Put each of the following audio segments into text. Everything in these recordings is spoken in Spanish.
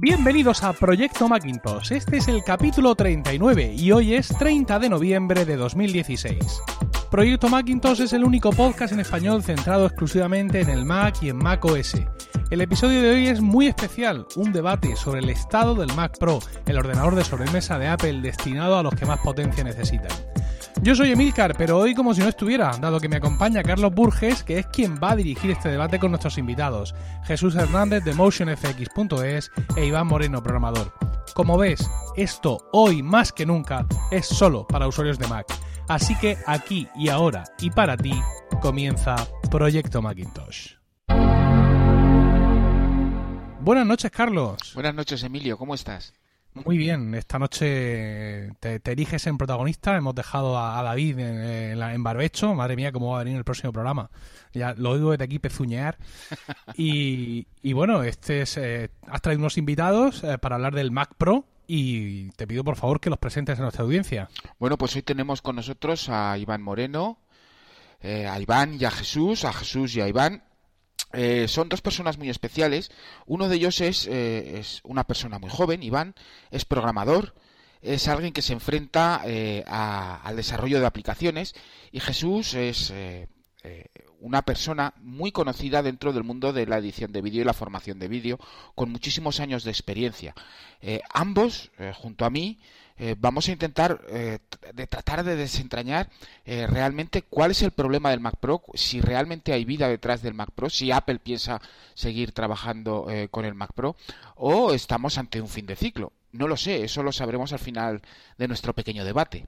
Bienvenidos a Proyecto Macintosh. Este es el capítulo 39 y hoy es 30 de noviembre de 2016. Proyecto Macintosh es el único podcast en español centrado exclusivamente en el Mac y en Mac OS. El episodio de hoy es muy especial, un debate sobre el estado del Mac Pro, el ordenador de sobremesa de Apple destinado a los que más potencia necesitan. Yo soy Emilcar, pero hoy como si no estuviera, dado que me acompaña Carlos Burges, que es quien va a dirigir este debate con nuestros invitados, Jesús Hernández de MotionFX.es e Iván Moreno, programador. Como ves, esto hoy más que nunca es solo para usuarios de Mac. Así que aquí y ahora y para ti comienza Proyecto Macintosh. Buenas noches, Carlos. Buenas noches, Emilio. ¿Cómo estás? Muy bien, esta noche te, eriges en protagonista. Hemos dejado a, David en, barbecho. Madre mía, cómo va a venir el próximo programa. Ya lo oigo desde aquí pezuñear. Y, bueno, este es, eh, has traído unos invitados eh, para hablar del Mac Pro y te pido por favor que los presentes a nuestra audiencia. Bueno, pues hoy tenemos con nosotros a Iván Moreno, eh, a Iván y a Jesús, a Jesús y a Iván. Eh, son dos personas muy especiales. Uno de ellos es, eh, es, una persona muy joven, Iván, es programador, es alguien que se enfrenta eh, al desarrollo de aplicaciones y Jesús es una persona muy conocida dentro del mundo de la edición de vídeo y la formación de vídeo, con muchísimos años de experiencia. ambos, junto a mí, eh, vamos a intentar eh, de tratar de desentrañar eh, realmente cuál es el problema del Mac Pro, si realmente hay vida detrás del Mac Pro, si Apple piensa seguir trabajando con el Mac Pro o estamos ante un fin de ciclo. No lo sé, eso lo sabremos al final de nuestro pequeño debate.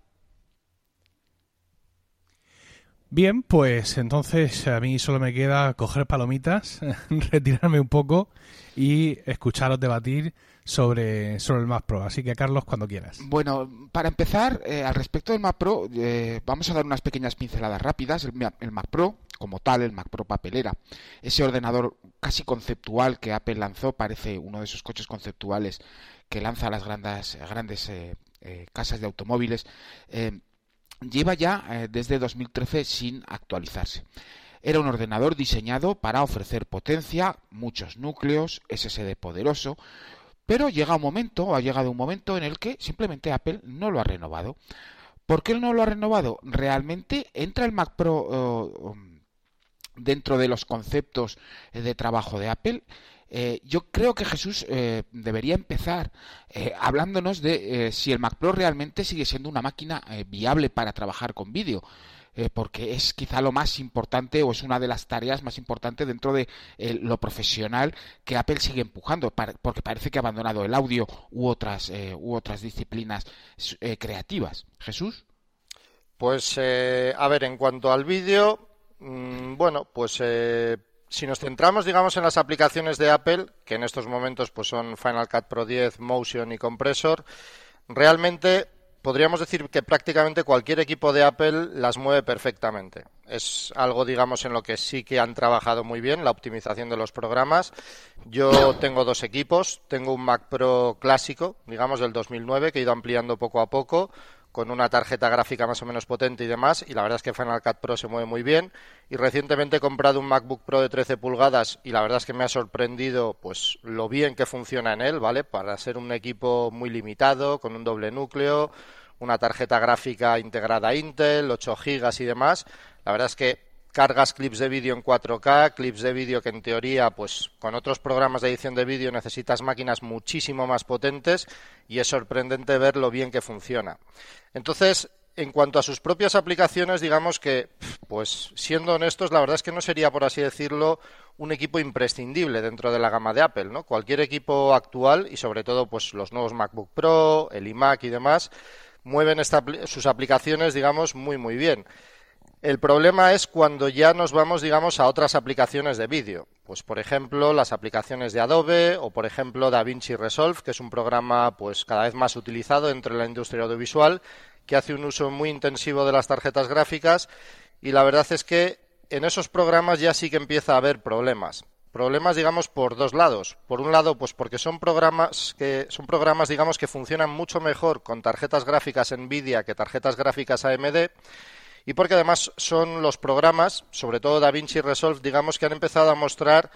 Bien, pues entonces a mí solo me queda coger palomitas, retirarme un poco y escucharos debatir sobre, sobre el Mac Pro. Así que, Carlos, cuando quieras. Bueno, para empezar, eh, al respecto del Mac Pro, eh, vamos a dar unas pequeñas pinceladas rápidas. El, Mac Pro, como tal, el Mac Pro papelera, ese ordenador casi conceptual que Apple lanzó, parece uno de esos coches conceptuales que lanza las grandes, grandes eh, casas de automóviles lleva ya desde 2013 sin actualizarse. Era un ordenador diseñado para ofrecer potencia, muchos núcleos, SSD poderoso, pero llega un momento, ha llegado un momento en el que simplemente Apple no lo ha renovado. ¿Por qué no lo ha renovado? Realmente entra el Mac Pro eh, dentro de los conceptos de trabajo de Apple eh, yo creo que Jesús eh, debería empezar eh, hablándonos de si el Mac Pro realmente sigue siendo una máquina viable para trabajar con vídeo. Porque es quizá lo más importante o es una de las tareas más importantes dentro de lo profesional que Apple sigue empujando, porque parece que ha abandonado el audio u otras, u otras disciplinas creativas. Jesús. Pues, a ver, en cuanto al vídeo, mm, bueno, pues si nos centramos, digamos, en las aplicaciones de Apple, que en estos momentos pues son Final Cut Pro 10, Motion y Compressor, realmente podríamos decir que prácticamente cualquier equipo de Apple las mueve perfectamente. Es algo, digamos, en lo que sí que han trabajado muy bien, la optimización de los programas. Yo tengo dos equipos. Tengo un Mac Pro clásico, digamos, del 2009, que he ido ampliando poco a poco con una tarjeta gráfica más o menos potente y demás, y la verdad es que Final Cut Pro se mueve muy bien. Y recientemente he comprado un MacBook Pro de 13 pulgadas y la verdad es que me ha sorprendido pues lo bien que funciona en él, ¿vale? Para ser un equipo muy limitado, con un doble núcleo, una tarjeta gráfica integrada Intel, 8 GB y demás. La verdad es que cargas clips de vídeo en 4K, clips de vídeo que en teoría, pues con otros programas de edición de vídeo necesitas máquinas muchísimo más potentes y es sorprendente ver lo bien que funciona. Entonces, en cuanto a sus propias aplicaciones, digamos que, pues siendo honestos, la verdad es que no sería, por así decirlo, un equipo imprescindible dentro de la gama de Apple, ¿no? Cualquier equipo actual y sobre todo, pues los nuevos MacBook Pro, el iMac y demás, mueven sus aplicaciones, digamos, muy muy bien. El problema es cuando ya nos vamos, digamos, a otras aplicaciones de vídeo. Pues, por ejemplo, las aplicaciones de Adobe o, por ejemplo, DaVinci Resolve, que es un programa pues cada vez más utilizado dentro de la industria audiovisual, que hace un uso muy intensivo de las tarjetas gráficas y la verdad es que en esos programas ya sí que empieza a haber problemas. Problemas, digamos, por dos lados. Por un lado, pues porque son programas que son programas, digamos, que funcionan mucho mejor con tarjetas gráficas Nvidia que tarjetas gráficas AMD y porque además son los programas, sobre todo DaVinci Resolve, digamos que han empezado a mostrar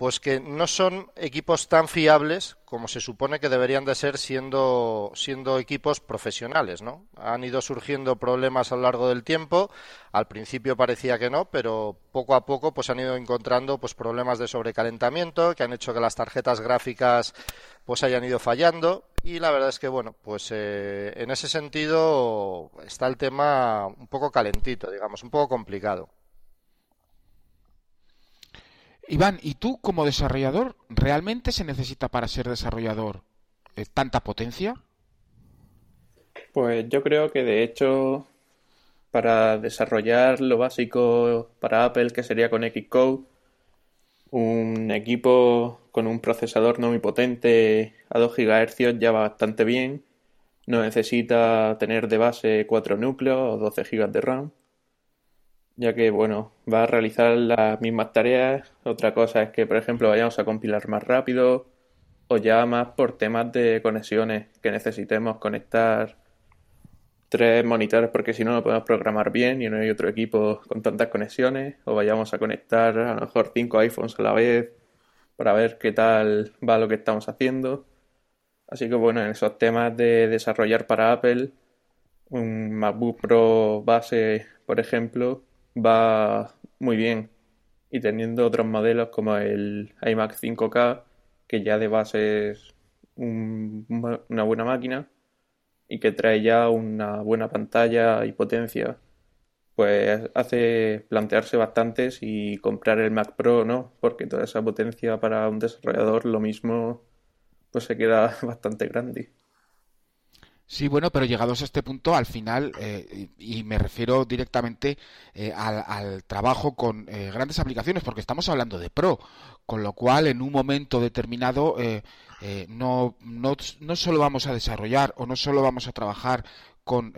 pues que no son equipos tan fiables como se supone que deberían de ser siendo, siendo equipos profesionales, ¿no? Han ido surgiendo problemas a lo largo del tiempo, al principio parecía que no, pero poco a poco pues han ido encontrando pues problemas de sobrecalentamiento que han hecho que las tarjetas gráficas pues hayan ido fallando y la verdad es que bueno, pues eh, en ese sentido está el tema un poco calentito, digamos, un poco complicado. Iván, ¿y tú como desarrollador, realmente se necesita para ser desarrollador eh, tanta potencia? Pues yo creo que de hecho para desarrollar lo básico para Apple, que sería con Xcode, un equipo con un procesador no muy potente a 2 GHz ya va bastante bien. No necesita tener de base 4 núcleos o 12 GB de RAM ya que, bueno, va a realizar las mismas tareas. Otra cosa es que, por ejemplo, vayamos a compilar más rápido o ya más por temas de conexiones que necesitemos conectar tres monitores porque si no no podemos programar bien y no hay otro equipo con tantas conexiones o vayamos a conectar a lo mejor cinco iPhones a la vez para ver qué tal va lo que estamos haciendo. Así que bueno, en esos temas de desarrollar para Apple, un MacBook Pro base, por ejemplo, va muy bien. Y teniendo otros modelos como el iMac 5K, que ya de base es una buena máquina y que trae ya una buena pantalla y potencia, pues hace plantearse bastante si comprar el Mac Pro no, porque toda esa potencia para un desarrollador lo mismo pues se queda bastante grande. Sí, bueno, pero llegados a este punto, al final, eh, y, me refiero directamente eh, al, trabajo con eh, grandes aplicaciones, porque estamos hablando de Pro, con lo cual en un momento determinado no, no, no solo vamos a desarrollar o no solo vamos a trabajar con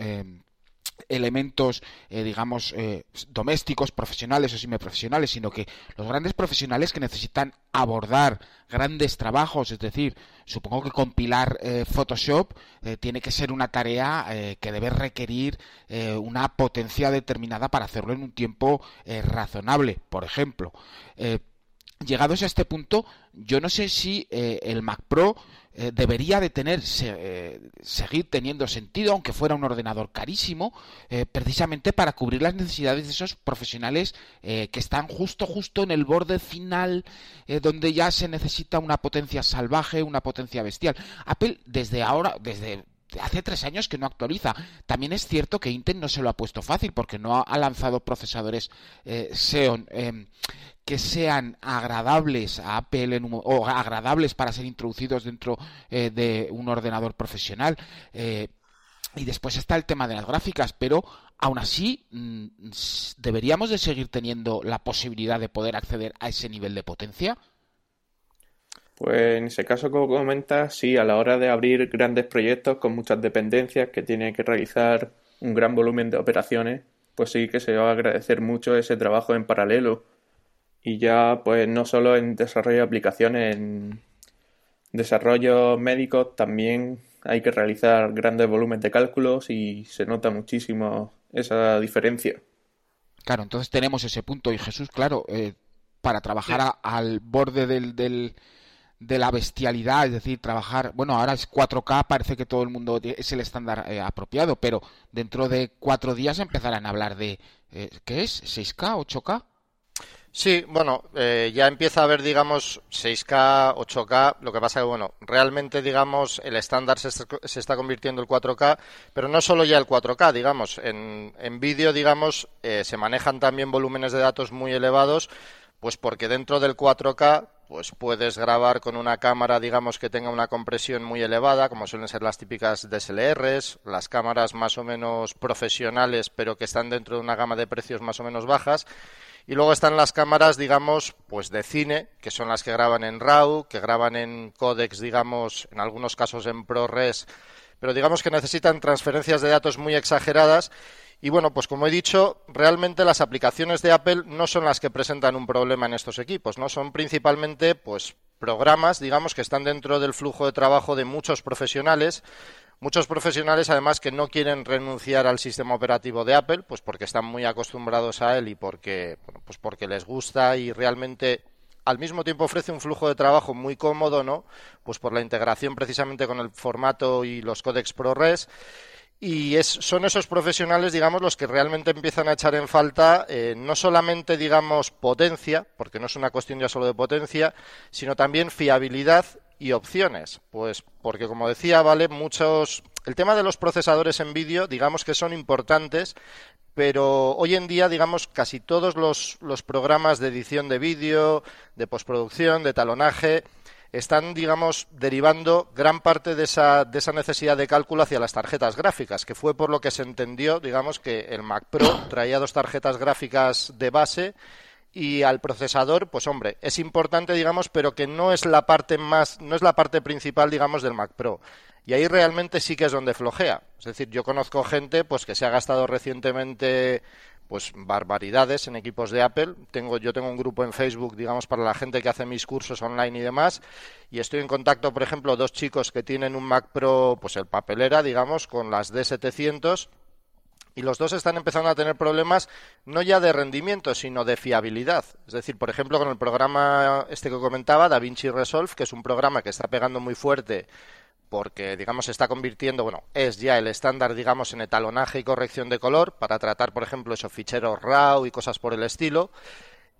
elementos, eh, digamos, eh, domésticos, profesionales o semiprofesionales, sino que los grandes profesionales que necesitan abordar grandes trabajos, es decir, supongo que compilar eh, Photoshop tiene que ser una tarea que debe requerir una potencia determinada para hacerlo en un tiempo razonable, por ejemplo. Llegados a este punto, yo no sé si el Mac Pro eh, debería de tener eh, seguir teniendo sentido aunque fuera un ordenador carísimo eh, precisamente para cubrir las necesidades de esos profesionales que están justo justo en el borde final donde ya se necesita una potencia salvaje una potencia bestial Apple desde ahora desde hace tres años que no actualiza. También es cierto que Intel no se lo ha puesto fácil porque no ha lanzado procesadores Xeon em, que sean agradables a Apple o agradables para ser introducidos dentro eh, de un ordenador profesional. Eh, y después está el tema de las gráficas, pero aún así mm, deberíamos de seguir teniendo la posibilidad de poder acceder a ese nivel de potencia. Pues en ese caso, como comentas, sí, a la hora de abrir grandes proyectos con muchas dependencias que tiene que realizar un gran volumen de operaciones, pues sí que se va a agradecer mucho ese trabajo en paralelo y ya pues no solo en desarrollo de aplicaciones, en desarrollo médico también hay que realizar grandes volúmenes de cálculos y se nota muchísimo esa diferencia. Claro, entonces tenemos ese punto y Jesús, claro, eh, para trabajar al borde del, del, de la bestialidad, es decir, trabajar, bueno, ahora es 4K, parece que todo el mundo es el estándar eh, apropiado, pero dentro de cuatro días empezarán a hablar de, eh, ¿qué es? ¿6K? ¿8K? Sí, bueno, eh, ya empieza a haber, digamos, 6K, 8K. Lo que pasa que, bueno, realmente, digamos, el estándar se, está convirtiendo el 4K, pero no solo ya el 4K, digamos. En, en vídeo, digamos, eh, se manejan también volúmenes de datos muy elevados, pues porque dentro del 4K, pues puedes grabar con una cámara, digamos, que tenga una compresión muy elevada, como suelen ser las típicas DSLRs, las cámaras más o menos profesionales, pero que están dentro de una gama de precios más o menos bajas y luego están las cámaras, digamos, pues de cine, que son las que graban en RAW, que graban en códex, digamos, en algunos casos en ProRes, pero digamos que necesitan transferencias de datos muy exageradas. Y bueno, pues como he dicho, realmente las aplicaciones de Apple no son las que presentan un problema en estos equipos, ¿no? Son principalmente, pues, programas, digamos, que están dentro del flujo de trabajo de muchos profesionales Muchos profesionales, además, que no quieren renunciar al sistema operativo de Apple, pues porque están muy acostumbrados a él y porque, pues porque les gusta y realmente al mismo tiempo ofrece un flujo de trabajo muy cómodo, ¿no? Pues por la integración precisamente con el formato y los códex ProRes y es, son esos profesionales, digamos, los que realmente empiezan a echar en falta eh, no solamente, digamos, potencia, porque no es una cuestión ya solo de potencia, sino también fiabilidad y opciones. Pues porque, como decía, vale, muchos. El tema de los procesadores en vídeo, digamos que son importantes, pero hoy en día, digamos, casi todos los, los programas de edición de vídeo, de postproducción, de talonaje, están, digamos, derivando gran parte de esa, de esa necesidad de cálculo hacia las tarjetas gráficas, que fue por lo que se entendió, digamos, que el Mac Pro traía dos tarjetas gráficas de base y al procesador, pues hombre, es importante, digamos, pero que no es la parte más, no es la parte principal, digamos, del Mac Pro. Y ahí realmente sí que es donde flojea. Es decir, yo conozco gente, pues que se ha gastado recientemente pues barbaridades en equipos de Apple. Tengo, yo tengo un grupo en Facebook, digamos, para la gente que hace mis cursos online y demás, y estoy en contacto, por ejemplo, dos chicos que tienen un Mac Pro, pues el papelera, digamos, con las D700 y los dos están empezando a tener problemas no ya de rendimiento, sino de fiabilidad. Es decir, por ejemplo, con el programa este que comentaba, DaVinci Resolve, que es un programa que está pegando muy fuerte porque, digamos, se está convirtiendo, bueno, es ya el estándar, digamos, en etalonaje y corrección de color para tratar, por ejemplo, esos ficheros RAW y cosas por el estilo.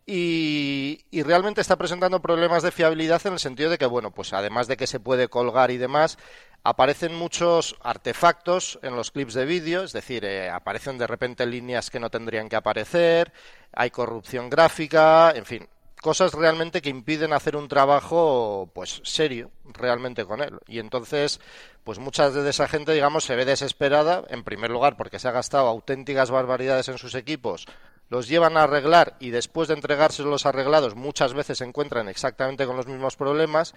Y, y, realmente está presentando problemas de fiabilidad en el sentido de que, bueno, pues además de que se puede colgar y demás, aparecen muchos artefactos en los clips de vídeo, es decir, eh, aparecen de repente líneas que no tendrían que aparecer, hay corrupción gráfica, en fin, cosas realmente que impiden hacer un trabajo pues serio realmente con él. Y entonces pues mucha de esa gente digamos se ve desesperada en primer lugar porque se ha gastado auténticas barbaridades en sus equipos los llevan a arreglar y después de entregárselos arreglados muchas veces se encuentran exactamente con los mismos problemas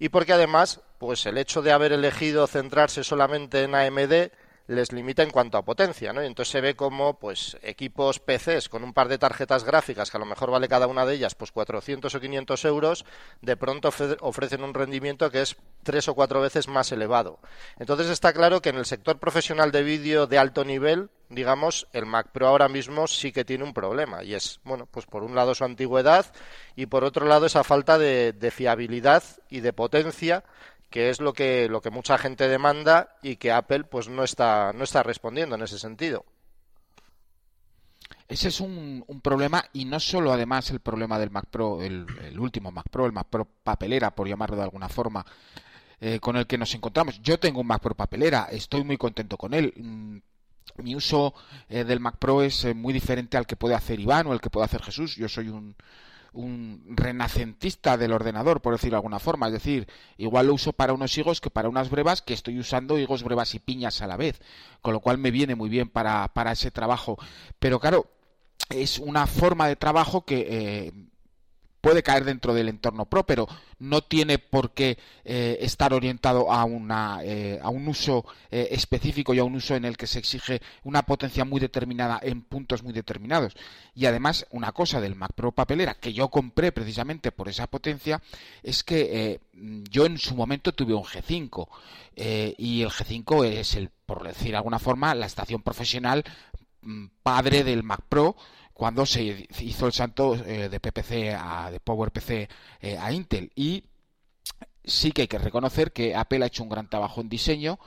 y porque además pues el hecho de haber elegido centrarse solamente en AMD les limita en cuanto a potencia, ¿no? Y entonces se ve como, pues, equipos PCs con un par de tarjetas gráficas, que a lo mejor vale cada una de ellas, pues, 400 o 500 euros, de pronto ofrecen un rendimiento que es tres o cuatro veces más elevado. Entonces está claro que en el sector profesional de vídeo de alto nivel, digamos, el Mac Pro ahora mismo sí que tiene un problema, y es, bueno, pues por un lado su antigüedad y por otro lado esa falta de, de fiabilidad y de potencia que es lo que, lo que mucha gente demanda y que Apple pues no está, no está respondiendo en ese sentido. Ese es un, un, problema y no solo además el problema del Mac Pro, el, último Mac Pro, el Mac Pro papelera, por llamarlo de alguna forma, eh, con el que nos encontramos. Yo tengo un Mac Pro papelera, estoy muy contento con él. Mm, mi uso eh, del Mac Pro es eh, muy diferente al que puede hacer Iván o el que puede hacer Jesús. Yo soy un, un renacentista del ordenador, por decirlo de alguna forma. Es decir, igual lo uso para unos higos que para unas brevas, que estoy usando higos, brevas y piñas a la vez. Con lo cual me viene muy bien para, para ese trabajo. Pero claro, es una forma de trabajo que eh, puede caer dentro del entorno pro, pero no tiene por qué eh, estar orientado a, una, eh, a un uso eh, específico y a un uso en el que se exige una potencia muy determinada en puntos muy determinados. Y además, una cosa del Mac Pro papelera que yo compré precisamente por esa potencia es que yo en su momento tuve un G5 y el G5 es el, por decir de alguna forma, la estación profesional mm, padre del Mac Pro cuando se hizo el salto eh, de PPC a de PowerPC eh, a Intel. Y sí que hay que reconocer que Apple ha hecho un gran trabajo en diseño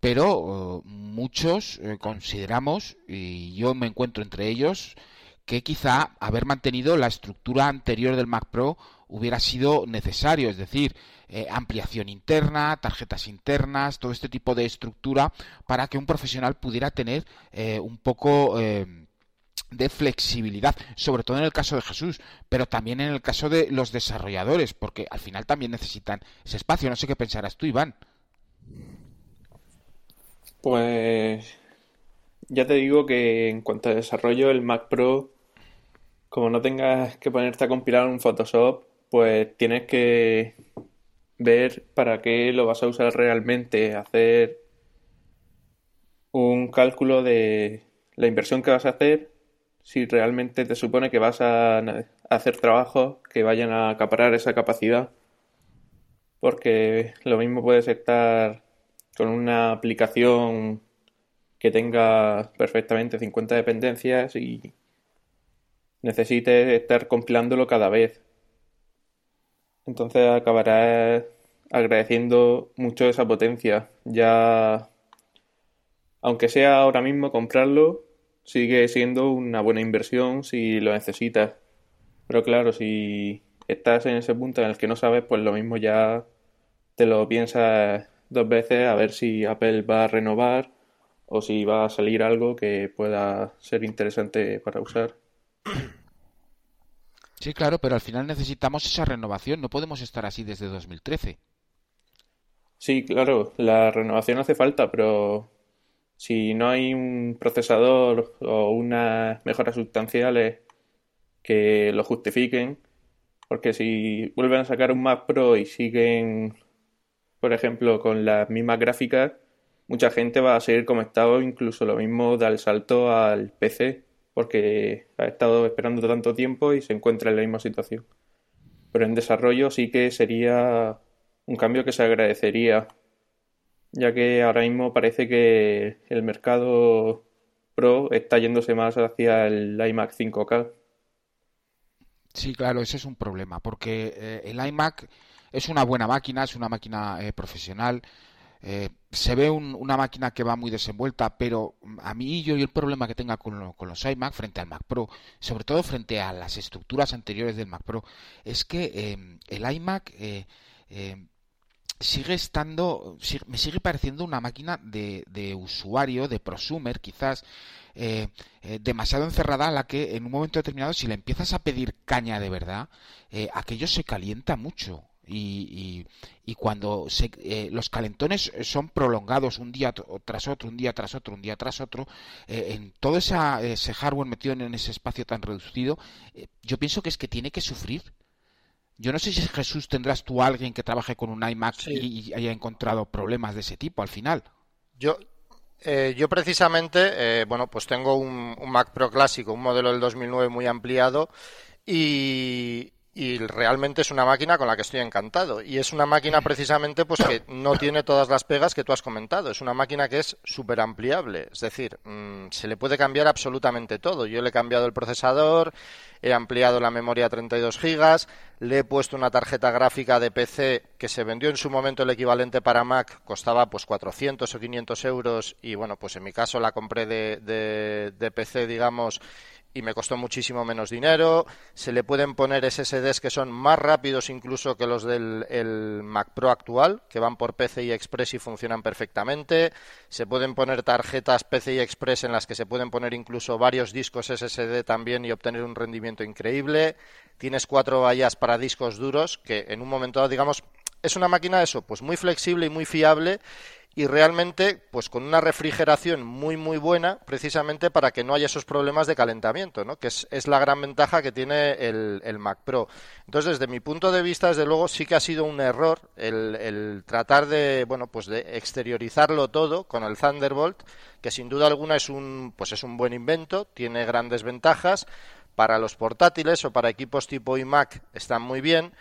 pero eh, muchos consideramos y yo me encuentro entre ellos que quizá haber mantenido la estructura anterior del Mac Pro hubiera sido necesario, es decir, ampliación interna, tarjetas internas, todo este tipo de estructura para que un profesional pudiera tener un poco de flexibilidad, sobre todo en el caso de Jesús, pero también en el caso de los desarrolladores, porque al final también necesitan ese espacio. No sé qué pensarás tú, Iván. Pues ya te digo que en cuanto a desarrollo, el Mac Pro, como no tengas que ponerte a compilar un Photoshop, pues tienes que ver para qué lo vas a usar realmente, hacer un cálculo de la inversión que vas a hacer si realmente te supone que vas a hacer trabajos que vayan a acaparar esa capacidad. Porque lo mismo puedes estar con una aplicación que tenga perfectamente 50 dependencias y necesites estar compilándolo cada vez. Entonces acabarás agradeciendo mucho esa potencia. Ya, aunque sea ahora mismo comprarlo, sigue siendo una buena inversión si lo necesitas. Pero claro, si estás en ese punto en el que no sabes, pues lo mismo ya te lo piensas dos veces a ver si Apple va a renovar o si va a salir algo que pueda ser interesante para usar. Sí, claro, pero al final necesitamos esa renovación, no podemos estar así desde 2013. Sí, claro, la renovación hace falta, pero si no hay un procesador o unas mejoras sustanciales que lo justifiquen, porque si vuelven a sacar un Mac Pro y siguen, por ejemplo, con las mismas gráficas, mucha gente va a seguir como estado, incluso lo mismo da el salto al PC, porque ha estado esperando tanto tiempo y se encuentra en la misma situación. Pero en desarrollo sí que sería un cambio que se agradecería, ya que ahora mismo parece que el mercado Pro está yéndose más hacia el iMac 5K. Sí, claro, ese es un problema, porque eh, el iMac es una buena máquina, es una máquina eh, profesional, eh, se ve una máquina que va muy desenvuelta, pero a mí yo y el problema que tenga con, los iMac frente al Mac Pro, sobre todo frente a las estructuras anteriores del Mac Pro, es que el iMac sigue estando, me sigue pareciendo una máquina de, de usuario, de prosumer quizás, eh, eh, demasiado encerrada a la que en un momento determinado si le empiezas a pedir caña de verdad, eh, aquello se calienta mucho. Y, y, cuando se, los calentones son prolongados un día tras otro, un día tras otro, un día tras otro, en todo ese hardware metido en ese espacio tan reducido, yo pienso que es que tiene que sufrir yo no sé si Jesús tendrás tú alguien que trabaje con un iMac y, haya encontrado problemas de ese tipo al final. Yo, eh, yo precisamente, eh, bueno, pues tengo un, un, Mac Pro clásico, un modelo del 2009 muy ampliado y, y realmente es una máquina con la que estoy encantado. Y es una máquina precisamente pues que no tiene todas las pegas que tú has comentado. Es una máquina que es súper ampliable es decir mm, se le puede cambiar absolutamente todo. Yo le he cambiado el procesador he ampliado la memoria a 32 gigas le he puesto una tarjeta gráfica de PC que se vendió en su momento el equivalente para Mac costaba pues 400 o 500 euros y bueno pues en mi caso la compré de, de, de PC digamos y me costó muchísimo menos dinero. Se le pueden poner SSDs que son más rápidos incluso que los del Mac Pro actual, que van por PCI Express y funcionan perfectamente. Se pueden poner tarjetas PCI Express en las que se pueden poner incluso varios discos SSD también y obtener un rendimiento increíble. Tienes cuatro vallas para discos duros, que en un momento dado, digamos, es una máquina eso, pues muy flexible y muy fiable y realmente pues con una refrigeración muy muy buena precisamente para que no haya esos problemas de calentamiento, ¿no? que es, la gran ventaja que tiene el, el, Mac Pro. Entonces desde mi punto de vista desde luego sí que ha sido un error el, el tratar de bueno pues de exteriorizarlo todo con el Thunderbolt que sin duda alguna es un pues es un buen invento, tiene grandes ventajas para los portátiles o para equipos tipo iMac están muy bien,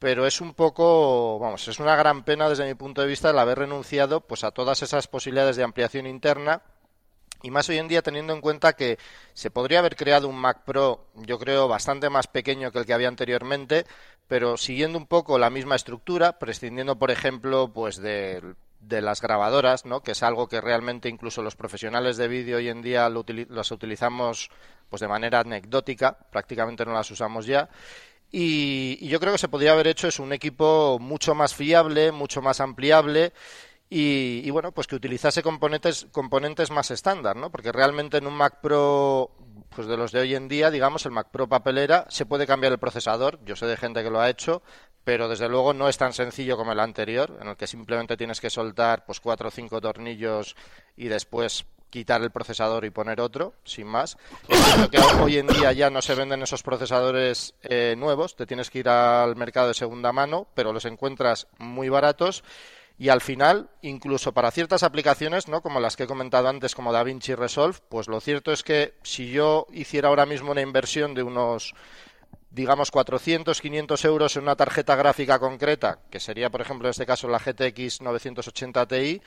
pero es un poco, vamos, es una gran pena desde mi punto de vista el haber renunciado pues a todas esas posibilidades de ampliación interna y más hoy en día teniendo en cuenta que se podría haber creado un Mac Pro, yo creo, bastante más pequeño que el que había anteriormente, pero siguiendo un poco la misma estructura, prescindiendo, por ejemplo, pues de, las grabadoras, ¿no? que es algo que realmente incluso los profesionales de vídeo hoy en día lo las utilizamos pues de manera anecdótica, prácticamente no las usamos ya, y, yo creo que se podría haber hecho es un equipo mucho más fiable, mucho más ampliable y, bueno, pues que utilizase componentes, componentes más estándar, ¿no? Porque realmente en un Mac Pro, pues de los de hoy en día, digamos, el Mac Pro papelera, se puede cambiar el procesador. Yo sé de gente que lo ha hecho, pero desde luego no es tan sencillo como el anterior, en el que simplemente tienes que soltar pues cuatro o cinco tornillos y después quitar el procesador y poner otro, sin más. hoy en día ya no se venden esos procesadores eh, nuevos, te tienes que ir al mercado de segunda mano, pero los encuentras muy baratos y al final, incluso para ciertas aplicaciones, ¿no? como las que he comentado antes, como DaVinci Resolve, pues lo cierto es que si yo hiciera ahora mismo una inversión de unos digamos 400, 500 euros en una tarjeta gráfica concreta, que sería por ejemplo en este caso la GTX 980 Ti,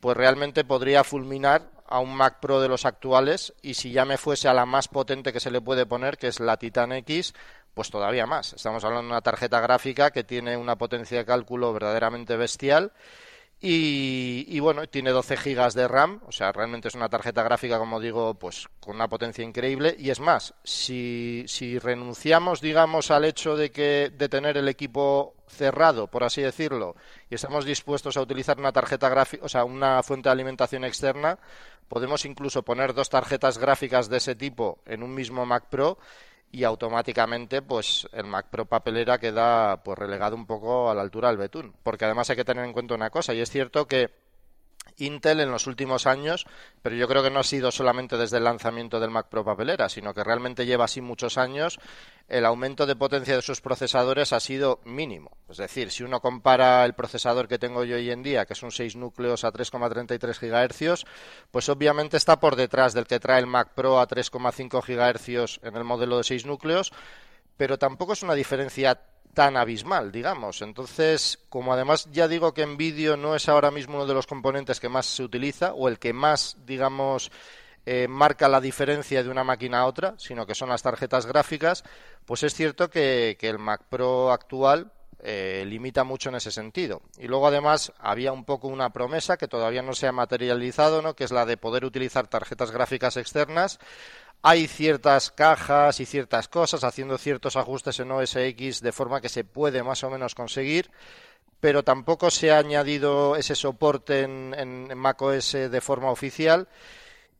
pues realmente podría fulminar a un Mac Pro de los actuales y si ya me fuese a la más potente que se le puede poner, que es la Titan X, pues todavía más. Estamos hablando de una tarjeta gráfica que tiene una potencia de cálculo verdaderamente bestial y, bueno, tiene 12 gigas de RAM, o sea, realmente es una tarjeta gráfica, como digo, pues con una potencia increíble. Y es más, si, si renunciamos, digamos, al hecho de que de tener el equipo cerrado, por así decirlo, y estamos dispuestos a utilizar una tarjeta gráfica, o sea, una fuente de alimentación externa, podemos incluso poner dos tarjetas gráficas de ese tipo en un mismo Mac Pro y automáticamente pues el Mac Pro papelera queda pues relegado un poco a la altura del betún porque además hay que tener en cuenta una cosa y es cierto que Intel en los últimos años, pero yo creo que no ha sido solamente desde el lanzamiento del Mac Pro papelera, sino que realmente lleva así muchos años, el aumento de potencia de sus procesadores ha sido mínimo. Es decir, si uno compara el procesador que tengo yo hoy en día, que son 6 núcleos a 3,33 GHz, pues obviamente está por detrás del que trae el Mac Pro a 3,5 GHz en el modelo de 6 núcleos, pero tampoco es una diferencia tan abismal, digamos. Entonces, como además ya digo que en vídeo no es ahora mismo uno de los componentes que más se utiliza o el que más, digamos, eh, marca la diferencia de una máquina a otra, sino que son las tarjetas gráficas, pues es cierto que, el Mac Pro actual eh, limita mucho en ese sentido. Y luego además había un poco una promesa que todavía no se ha materializado, ¿no? que es la de poder utilizar tarjetas gráficas externas hay ciertas cajas y ciertas cosas haciendo ciertos ajustes en OS X de forma que se puede más o menos conseguir, pero tampoco se ha añadido ese soporte en, en, macOS de forma oficial.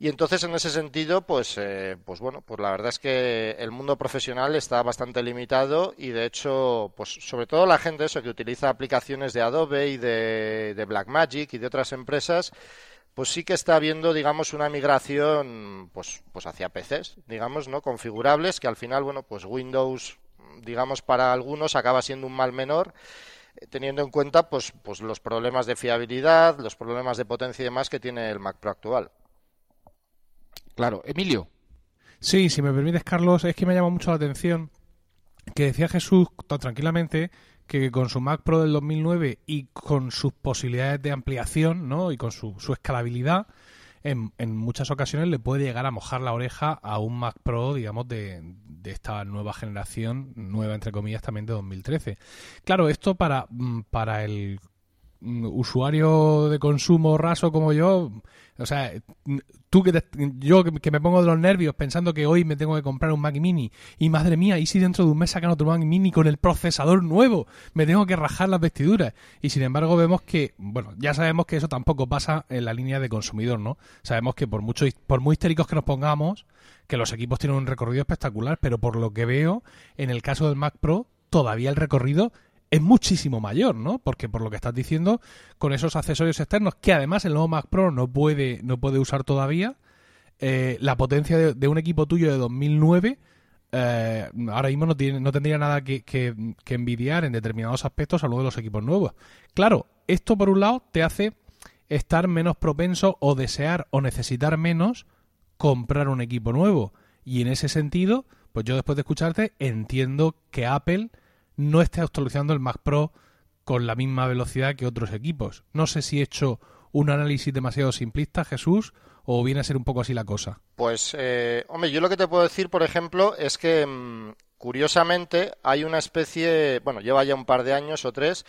Y entonces, en ese sentido, pues, eh, pues bueno, pues la verdad es que el mundo profesional está bastante limitado y, de hecho, pues sobre todo la gente eso que utiliza aplicaciones de Adobe y de, Blackmagic y de otras empresas, pues sí que está habiendo, digamos, una migración, pues, pues hacia PCs, digamos, ¿no? Configurables, que al final, bueno, pues Windows, digamos, para algunos acaba siendo un mal menor, eh, teniendo en cuenta, pues, pues los problemas de fiabilidad, los problemas de potencia y demás que tiene el Mac Pro actual. Claro, Emilio. Sí, si me permites, Carlos, es que me llama mucho la atención que decía Jesús tan tranquilamente que con su Mac Pro del 2009 y con sus posibilidades de ampliación ¿no? y con su, escalabilidad, en, muchas ocasiones le puede llegar a mojar la oreja a un Mac Pro, digamos, de, de, esta nueva generación, nueva entre comillas, también de 2013. Claro, esto para, mm, para el usuario de consumo raso como yo, o sea, tú que yo que me pongo de los nervios pensando que hoy me tengo que comprar un Mac Mini y madre mía, y si dentro de un mes sacan otro Mac Mini con el procesador nuevo, me tengo que rajar las vestiduras. Y sin embargo vemos que, bueno, ya sabemos que eso tampoco pasa en la línea de consumidor, ¿no? Sabemos que por mucho por muy histéricos que nos pongamos, que los equipos tienen un recorrido espectacular, pero por lo que veo, en el caso del Mac Pro, todavía el recorrido es muchísimo mayor, ¿no? Porque por lo que estás diciendo, con esos accesorios externos, que además el nuevo Mac Pro no puede, no puede usar todavía, eh, la potencia de, un equipo tuyo de 2009 eh, ahora mismo no, tiene, no tendría nada que, que, envidiar en determinados aspectos a lo de los equipos nuevos. Claro, esto por un lado te hace estar menos propenso o desear o necesitar menos comprar un equipo nuevo. Y en ese sentido, pues yo después de escucharte entiendo que Apple no esté actualizando el Mac Pro con la misma velocidad que otros equipos. No sé si he hecho un análisis demasiado simplista, Jesús, o viene a ser un poco así la cosa. Pues, eh, hombre, yo lo que te puedo decir, por ejemplo, es que mm, curiosamente hay una especie, bueno, lleva ya un par de años o tres,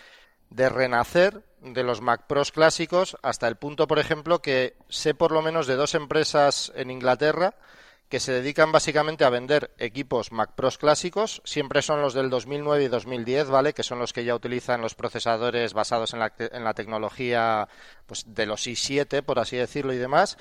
de renacer de los Mac Pros clásicos hasta el punto, por ejemplo, que sé por lo menos de dos empresas en Inglaterra que se dedican básicamente a vender equipos Mac Pros clásicos, siempre son los del 2009 y 2010, ¿vale? Que son los que ya utilizan los procesadores basados en la, en la tecnología pues, de los i7, por así decirlo, y demás.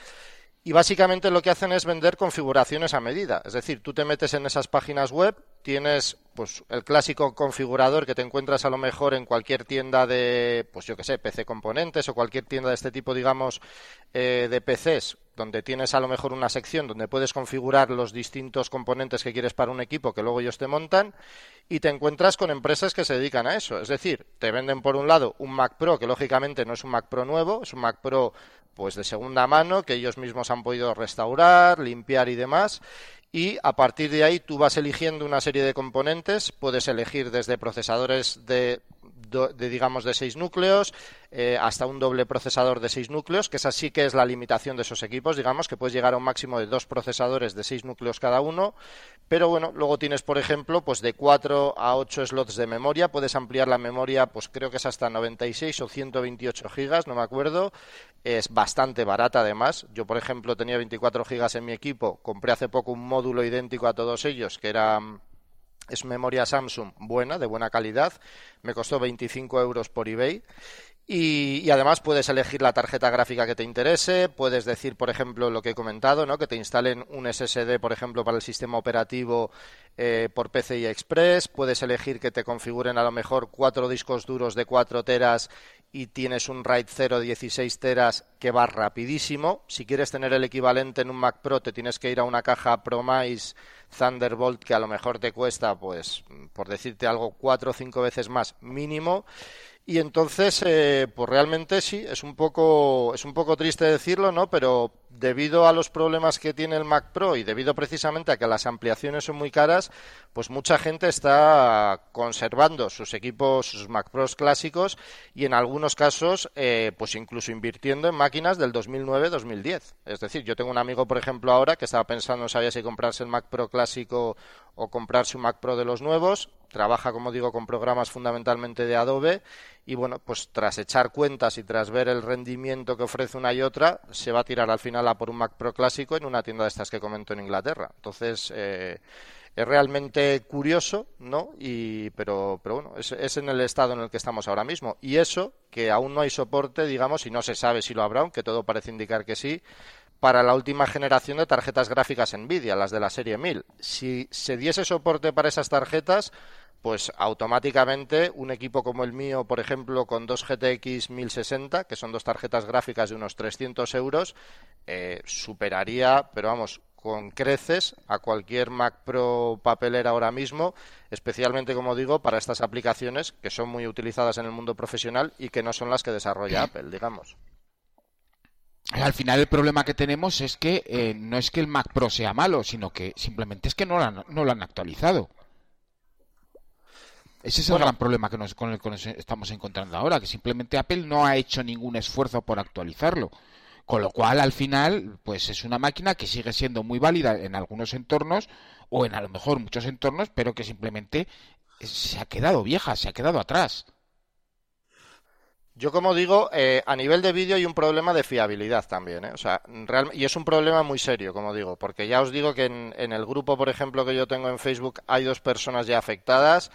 Y básicamente lo que hacen es vender configuraciones a medida. Es decir, tú te metes en esas páginas web, tienes pues el clásico configurador que te encuentras a lo mejor en cualquier tienda de, pues yo que sé, PC componentes o cualquier tienda de este tipo, digamos, eh, de PCs, donde tienes a lo mejor una sección donde puedes configurar los distintos componentes que quieres para un equipo que luego ellos te montan y te encuentras con empresas que se dedican a eso. Es decir, te venden por un lado un Mac Pro que lógicamente no es un Mac Pro nuevo, es un Mac Pro pues de segunda mano que ellos mismos han podido restaurar, limpiar y demás y a partir de ahí tú vas eligiendo una serie de componentes, puedes elegir desde procesadores de de, digamos, de 6 núcleos, eh, hasta un doble procesador de 6 núcleos, que esa sí que es la limitación de esos equipos, digamos, que puedes llegar a un máximo de dos procesadores de 6 núcleos cada uno, pero bueno, luego tienes, por ejemplo, pues de 4 a 8 slots de memoria, puedes ampliar la memoria, pues creo que es hasta 96 o 128 gigas, no me acuerdo, es bastante barata además, yo por ejemplo tenía 24 gigas en mi equipo, compré hace poco un módulo idéntico a todos ellos, que era es memoria Samsung buena, de buena calidad. Me costó 25 euros por eBay. Y, además puedes elegir la tarjeta gráfica que te interese, puedes decir, por ejemplo, lo que he comentado, ¿no? que te instalen un SSD, por ejemplo, para el sistema operativo eh, por PCI Express, puedes elegir que te configuren a lo mejor cuatro discos duros de 4 teras y tienes un RAID 0 16 teras que va rapidísimo. Si quieres tener el equivalente en un Mac Pro, te tienes que ir a una caja Promise Thunderbolt que a lo mejor te cuesta, pues, por decirte algo, cuatro o cinco veces más mínimo. Y entonces, eh, pues realmente sí, es un poco, es un poco triste decirlo, ¿no? Pero debido a los problemas que tiene el Mac Pro y debido precisamente a que las ampliaciones son muy caras, pues mucha gente está conservando sus equipos, sus Mac Pros clásicos y en algunos casos, eh, pues incluso invirtiendo en máquinas del 2009-2010. Es decir, yo tengo un amigo, por ejemplo, ahora que estaba pensando, no sabía si comprarse el Mac Pro clásico o comprarse un Mac Pro de los nuevos. Trabaja, como digo, con programas fundamentalmente de Adobe y bueno, pues tras echar cuentas y tras ver el rendimiento que ofrece una y otra, se va a tirar al final a por un Mac Pro clásico en una tienda de estas que comento en Inglaterra. Entonces, eh, es realmente curioso, ¿no? Y, pero, pero bueno, es, es, en el estado en el que estamos ahora mismo. Y eso, que aún no hay soporte, digamos, y no se sabe si lo habrá, aunque todo parece indicar que sí, para la última generación de tarjetas gráficas Nvidia, las de la serie 1000. Si se diese soporte para esas tarjetas, pues automáticamente un equipo como el mío, por ejemplo, con dos GTX 1060, que son dos tarjetas gráficas de unos 300 euros, eh, superaría, pero vamos, con creces a cualquier Mac Pro papelera ahora mismo, especialmente, como digo, para estas aplicaciones que son muy utilizadas en el mundo profesional y que no son las que desarrolla Apple, digamos. Al final el problema que tenemos es que eh, no es que el Mac Pro sea malo, sino que simplemente es que no lo han, no lo han actualizado. Ese es el gran problema que nos, con el que nos estamos encontrando ahora, que simplemente Apple no ha hecho ningún esfuerzo por actualizarlo. Con lo cual, al final, pues es una máquina que sigue siendo muy válida en algunos entornos, o en a lo mejor muchos entornos, pero que simplemente se ha quedado vieja, se ha quedado atrás. Yo, como digo, eh, a nivel de vídeo hay un problema de fiabilidad también, ¿eh? O sea, y es un problema muy serio, como digo, porque ya os digo que en, en, el grupo, por ejemplo, que yo tengo en Facebook, hay dos personas ya afectadas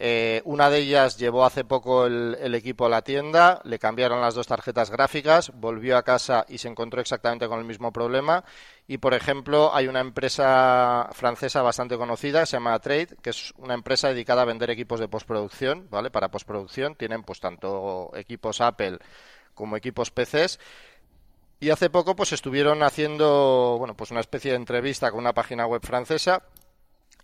eh, una de ellas llevó hace poco el, equipo a la tienda, le cambiaron las dos tarjetas gráficas, volvió a casa y se encontró exactamente con el mismo problema. Y, por ejemplo, hay una empresa francesa bastante conocida, se llama Trade, que es una empresa dedicada a vender equipos de postproducción, ¿vale? Para postproducción. Tienen, pues, tanto equipos Apple como equipos PCs. Y hace poco, pues, estuvieron haciendo, bueno, pues una especie de entrevista con una página web francesa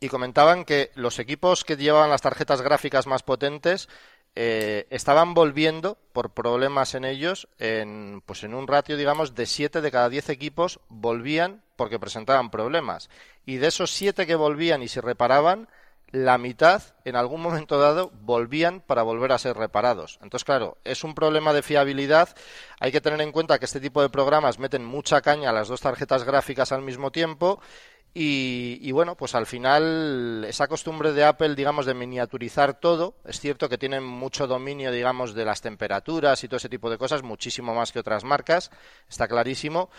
y comentaban que los equipos que llevaban las tarjetas gráficas más potentes eh, estaban volviendo por problemas en ellos en, pues en un ratio, digamos, de 7 de cada 10 equipos volvían porque presentaban problemas. Y de esos 7 que volvían y se reparaban, la mitad en algún momento dado volvían para volver a ser reparados. Entonces, claro, es un problema de fiabilidad. Hay que tener en cuenta que este tipo de programas meten mucha caña a las dos tarjetas gráficas al mismo tiempo y, bueno, pues al final esa costumbre de Apple, digamos, de miniaturizar todo, es cierto que tienen mucho dominio, digamos, de las temperaturas y todo ese tipo de cosas, muchísimo más que otras marcas, está clarísimo,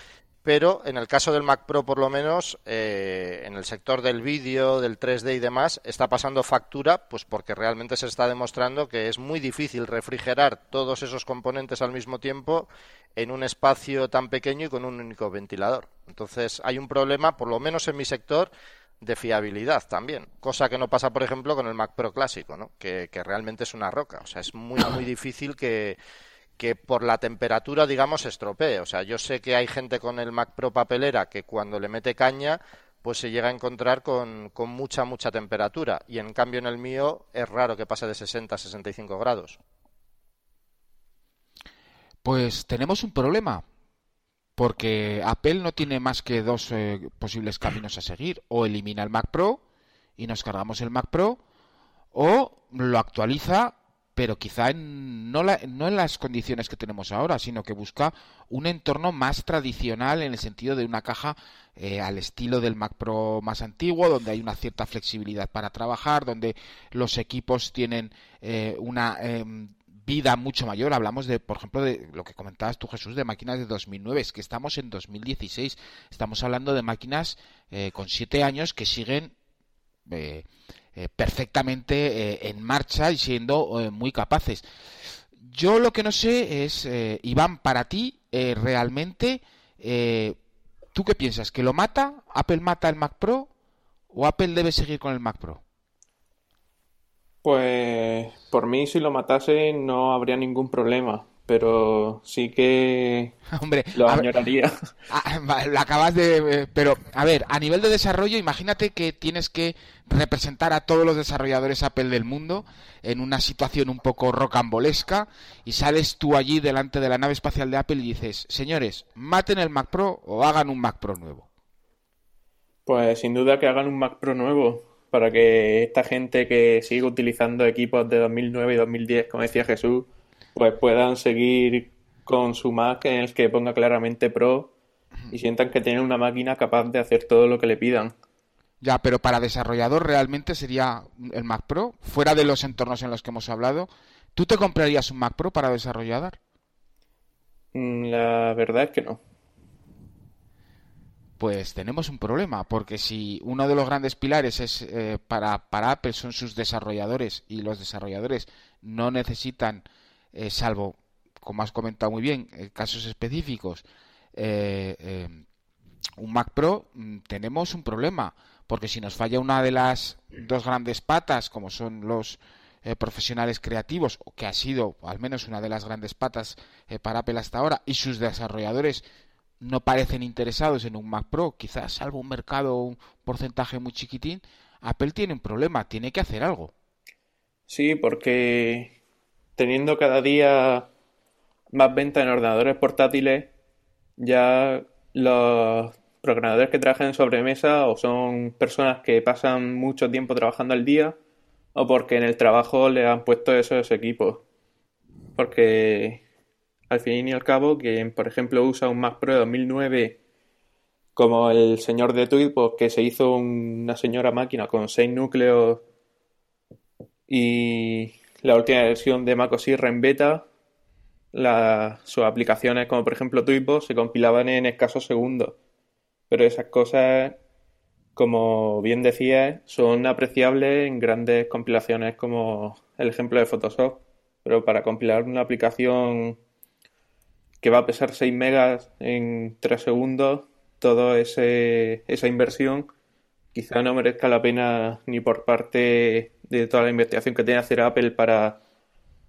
pero en el caso del Mac Pro, por lo menos, eh, en el sector del vídeo, del 3D y demás, está pasando factura, pues porque realmente se está demostrando que es muy difícil refrigerar todos esos componentes al mismo tiempo en un espacio tan pequeño y con un único ventilador. Entonces, hay un problema, por lo menos en mi sector, de fiabilidad también, cosa que no pasa, por ejemplo, con el Mac Pro clásico, ¿no? que, que realmente es una roca. O sea, es muy, muy difícil que que por la temperatura, digamos, se estropee. O sea, yo sé que hay gente con el Mac Pro papelera que cuando le mete caña, pues se llega a encontrar con, con mucha, mucha temperatura. Y en cambio en el mío es raro que pase de 60 a 65 grados. Pues tenemos un problema, porque Apple no tiene más que dos eh, posibles caminos a seguir. O elimina el Mac Pro y nos cargamos el Mac Pro, o lo actualiza pero quizá no, no en las condiciones que tenemos ahora, sino que busca un entorno más tradicional en el sentido de una caja eh, al estilo del Mac Pro más antiguo, donde hay una cierta flexibilidad para trabajar, donde los equipos tienen eh, una em, vida mucho mayor. Hablamos de, por ejemplo, de lo que comentabas tú, Jesús, de máquinas de 2009. Es que estamos en 2016. Estamos hablando de máquinas eh, con siete años que siguen perfectamente en marcha y siendo muy capaces. Yo lo que no sé es, Iván, para ti, realmente, ¿Tú qué piensas? ¿Que lo mata? ¿Apple mata el Mac Pro? ¿O Apple debe seguir con el Mac Pro? Pues por mí si lo matase no habría ningún problema pero sí que Hombre, lo añoraría. Ah, lo acabas de... Eh, pero, a ver, a nivel de desarrollo, imagínate que tienes que representar a todos los desarrolladores Apple del mundo en una situación un poco rocambolesca y sales tú allí delante de la nave espacial de Apple y dices, señores, maten el Mac Pro o hagan un Mac Pro nuevo. Pues sin duda que hagan un Mac Pro nuevo para que esta gente que sigue utilizando equipos de 2009 y 2010, como decía Jesús, pues puedan seguir con su Mac en el que ponga claramente Pro y sientan que tienen una máquina capaz de hacer todo lo que le pidan. Ya, pero para desarrollador realmente sería el Mac Pro, fuera de los entornos en los que hemos hablado. ¿Tú te comprarías un Mac Pro para desarrollador? Mm, la verdad es que no. Pues tenemos un problema, porque si uno de los grandes pilares es eh, para, para Apple son sus desarrolladores y los desarrolladores no necesitan eh, salvo, como has comentado muy bien, en casos específicos, eh, eh, un Mac Pro, mm, tenemos un problema, porque si nos falla una de las dos grandes patas, como son los profesionales creativos, que ha sido al menos una de las grandes patas para Apple hasta ahora, y sus desarrolladores no parecen interesados en un Mac Pro, quizás salvo un mercado, un porcentaje muy chiquitín, Apple tiene un problema, tiene que hacer algo. Sí, porque teniendo cada día más venta en ordenadores portátiles, ya los programadores que trabajan en sobremesa o son personas que pasan mucho tiempo trabajando al día o porque en el trabajo le han puesto esos equipos. Porque al fin y al cabo, quien por ejemplo usa un Mac Pro de 2009 como el señor de Tweet, pues, que se hizo una señora máquina con 6 núcleos y la última versión de macOS en beta, sus aplicaciones como por ejemplo Tweetbot se compilaban en escasos segundos. Pero esas cosas, como bien decía, son apreciables en grandes compilaciones como el ejemplo de Photoshop. Pero para compilar una aplicación que va a pesar 6 megas en 3 segundos, toda esa inversión quizá no merezca la pena ni por parte de toda la investigación que tiene que hacer Apple para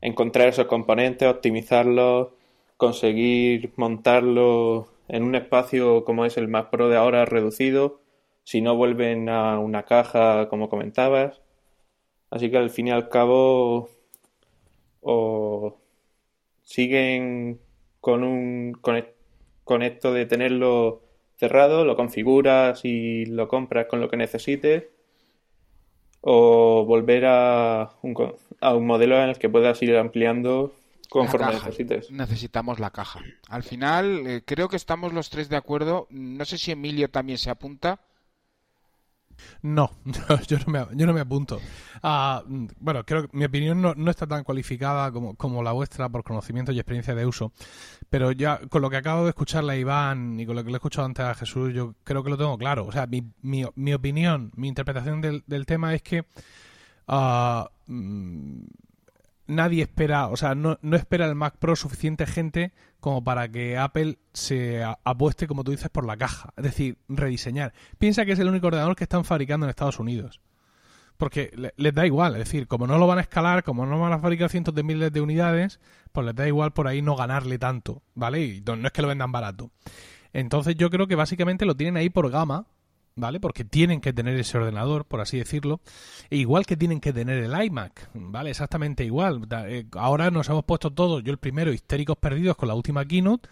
encontrar esos componentes, optimizarlos, conseguir montarlos en un espacio como es el Mac Pro de ahora reducido, si no vuelven a una caja como comentabas. Así que al fin y al cabo o siguen con un con esto de tenerlo cerrado, lo configuras y lo compras con lo que necesites, o volver a un, a un modelo en el que puedas ir ampliando conforme necesites. Necesitamos la caja. Al final, eh, creo que estamos los tres de acuerdo. No sé si Emilio también se apunta. No, yo no me, apunto. Ah, bueno, creo que mi opinión no, está tan cualificada como, la vuestra por conocimiento y experiencia de uso. Pero ya con lo que acabo de escucharle a Iván y con lo que le he escuchado antes a Jesús, yo creo que lo tengo claro. O sea, mi, mi, mi opinión, mi interpretación del, del tema es que uh, nadie espera, o sea, no, espera el Mac Pro suficiente gente como para que Apple se apueste, como tú dices, por la caja. Es decir, rediseñar. Piensa que es el único ordenador que están fabricando en Estados Unidos. Porque les da igual, es decir, como no lo van a escalar, como no van a fabricar cientos de miles de unidades, pues les da igual por ahí no ganarle tanto, ¿vale? Y no es que lo vendan barato. Entonces yo creo que básicamente lo tienen ahí por gama, ¿vale? Porque tienen que tener ese ordenador, por así decirlo, e igual que tienen que tener el iMac, ¿vale? Exactamente igual. Eh, ahora nos hemos puesto todos, yo el primero, histéricos perdidos con la última keynote,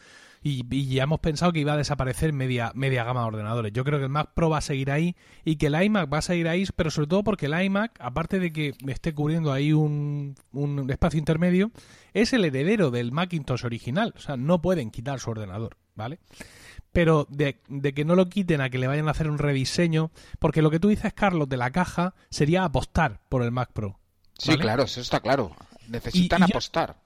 y, ya hemos pensado que iba a desaparecer media, media gama de ordenadores. Yo creo que el Mac Pro va a seguir ahí y que el iMac va a seguir ahí, pero sobre todo porque el iMac, aparte de que esté cubriendo ahí un, un espacio intermedio, es el heredero del Macintosh original. O sea, no pueden quitar su ordenador, ¿vale? Pero de, de, que no lo quiten a que le vayan a hacer un rediseño, porque lo que tú dices, Carlos, de la caja, sería apostar por el Mac Pro. Sí, claro, eso está claro. Necesitan apostar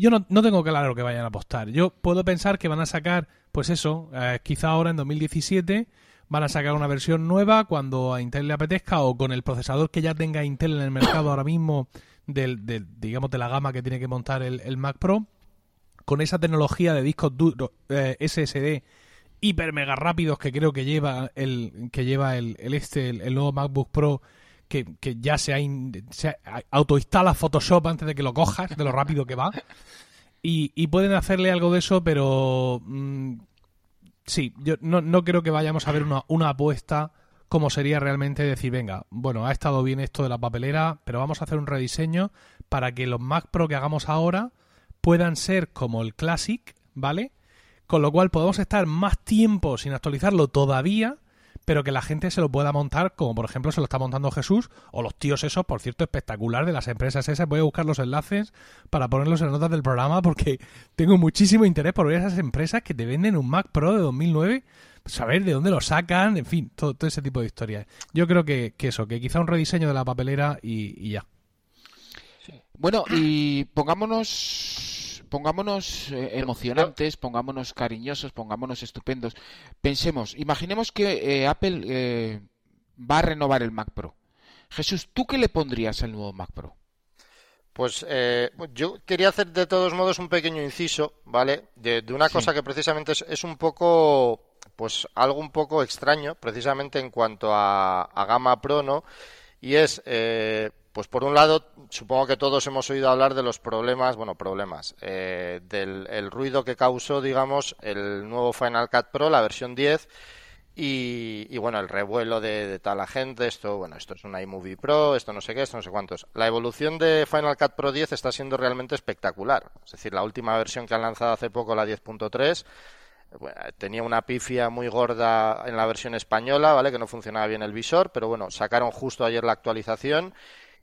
yo no, no tengo claro que vayan a apostar. Yo puedo pensar que van a sacar, pues eso, eh, quizá ahora en 2017 van a sacar una versión nueva cuando a Intel le apetezca o con el procesador que ya tenga Intel en el mercado ahora mismo del, digamos de la gama que tiene que montar el, Mac Pro con esa tecnología de discos duros eh, SSD hiper mega rápidos que creo que lleva el que lleva el, el este el nuevo MacBook Pro que, ya se, ha autoinstala Photoshop antes de que lo cojas, de lo rápido que va. Y, pueden hacerle algo de eso, pero mm, sí, yo no, creo que vayamos a ver una, una apuesta como sería realmente decir, venga, bueno, ha estado bien esto de la papelera, pero vamos a hacer un rediseño para que los Mac Pro que hagamos ahora puedan ser como el Classic, ¿vale? Con lo cual podemos estar más tiempo sin actualizarlo todavía pero que la gente se lo pueda montar, como por ejemplo se lo está montando Jesús, o los tíos esos, por cierto, espectacular de las empresas esas. Voy a buscar los enlaces para ponerlos en las notas del programa porque tengo muchísimo interés por ver esas empresas que te venden un Mac Pro de 2009 saber de dónde lo sacan, en fin, todo, ese tipo de historias. Yo creo que, eso, que quizá un rediseño de la papelera y ya. Bueno, y pongámonos pongámonos eh, emocionantes, pongámonos cariñosos, pongámonos estupendos. Pensemos, imaginemos que eh, Apple eh, va a renovar el Mac Pro. Jesús, ¿tú qué le pondrías al nuevo Mac Pro? Pues yo quería hacer de todos modos un pequeño inciso, ¿vale? De, una cosa que precisamente es, un poco, pues algo un poco extraño, precisamente en cuanto a, a Gama Pro, ¿no? Y es, pues por un lado, supongo que todos hemos oído hablar de los problemas, bueno, problemas, eh, del ruido que causó, digamos, el nuevo Final Cut Pro, la versión 10, y, bueno, el revuelo de, tal la gente, esto, bueno, esto es un iMovie Pro, esto no sé qué, esto no sé cuántos. La evolución de Final Cut Pro 10 está siendo realmente espectacular. Es decir, la última versión que han lanzado hace poco, la 10.3, tenía una pifia muy gorda en la versión española, ¿vale? Que no funcionaba bien el visor, pero bueno, sacaron justo ayer la actualización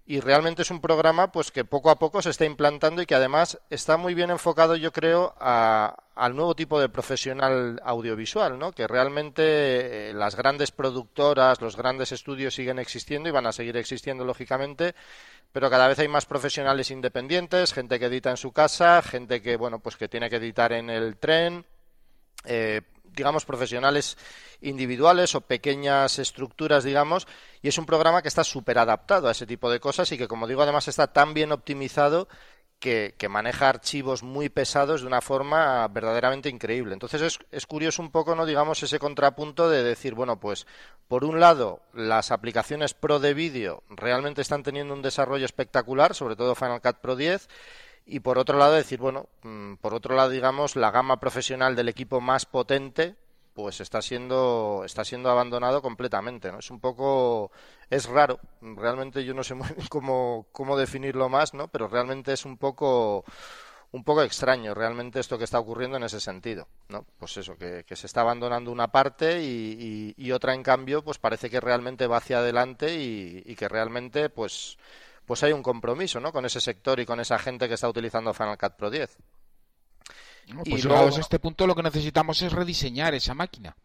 y realmente es un programa pues que poco a poco se está implantando y que además está muy bien enfocado yo creo al nuevo tipo de profesional audiovisual ¿no? que realmente eh, las grandes productoras los grandes estudios siguen existiendo y van a seguir existiendo lógicamente pero cada vez hay más profesionales independientes gente que edita en su casa gente que bueno pues que tiene que editar en el tren eh, digamos, profesionales individuales o pequeñas estructuras, digamos, y es un programa que está súper adaptado a ese tipo de cosas y que, como digo, además está tan bien optimizado que, maneja archivos muy pesados de una forma verdaderamente increíble. Entonces es, es, curioso un poco, no digamos, ese contrapunto de decir, bueno, pues por un lado las aplicaciones pro de vídeo realmente están teniendo un desarrollo espectacular, sobre todo Final Cut Pro 10, y por otro lado decir, bueno, mm, por otro lado, digamos, la gama profesional del equipo más potente pues está siendo está siendo abandonado completamente, ¿no? Es un poco es raro, realmente yo no sé muy cómo cómo definirlo más, ¿no? Pero realmente es un poco un poco extraño realmente esto que está ocurriendo en ese sentido, ¿no? Pues eso, que, se está abandonando una parte y, y, otra en cambio, pues parece que realmente va hacia adelante y, y que realmente, pues, pues hay un compromiso ¿no? con ese sector y con esa gente que está utilizando Final Cut Pro 10. pues llegados a este punto lo que necesitamos es rediseñar esa máquina.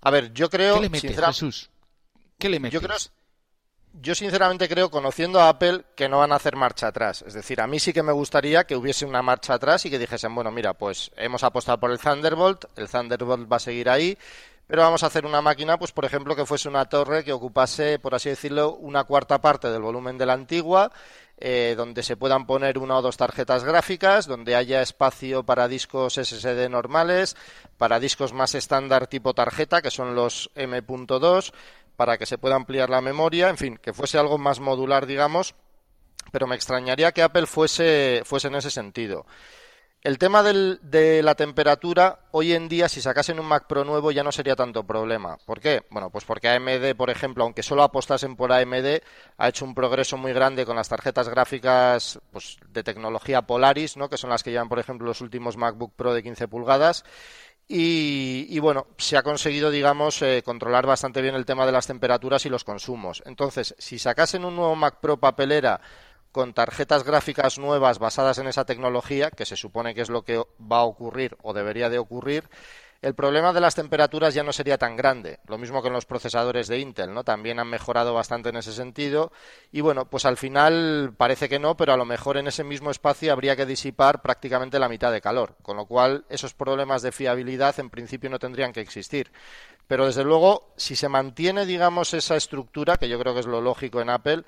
A ver, yo creo... ¿Qué le metes, Jesús? ¿Qué le metes? Yo, creo, yo sinceramente creo, conociendo a Apple, que no van a hacer marcha atrás. Es decir, a mí sí que me gustaría que hubiese una marcha atrás y que dijesen, bueno, mira, pues hemos apostado por el Thunderbolt, el Thunderbolt va a seguir ahí, pero vamos a hacer una máquina, pues por ejemplo, que fuese una torre que ocupase, por así decirlo, una cuarta parte del volumen de la antigua, eh, donde se puedan poner una o dos tarjetas gráficas, donde haya espacio para discos SSD normales, para discos más estándar tipo tarjeta, que son los M.2, para que se pueda ampliar la memoria, en fin, que fuese algo más modular, digamos, pero me extrañaría que Apple fuese, fuese en ese sentido. El tema de la temperatura, hoy en día, si sacasen un Mac Pro nuevo, ya no sería tanto problema. ¿Por qué? Bueno, pues porque AMD, por ejemplo, aunque solo apostasen por AMD, ha hecho un progreso muy grande con las tarjetas gráficas pues, de tecnología Polaris, ¿no? que son las que llevan, por ejemplo, los últimos MacBook Pro de 15 pulgadas. Y, bueno, se ha conseguido, digamos, eh, controlar bastante bien el tema de las temperaturas y los consumos. Entonces, si sacasen un nuevo Mac Pro papelera con tarjetas gráficas nuevas basadas en esa tecnología, que se supone que es lo que va a ocurrir o debería de ocurrir, el problema de las temperaturas ya no sería tan grande. Lo mismo que en los procesadores de Intel, ¿no? También han mejorado bastante en ese sentido. Y bueno, pues al final parece que no, pero a lo mejor en ese mismo espacio habría que disipar prácticamente la mitad de calor. Con lo cual, esos problemas de fiabilidad en principio no tendrían que existir. Pero desde luego, si se mantiene, digamos, esa estructura, que yo creo que es lo lógico en Apple,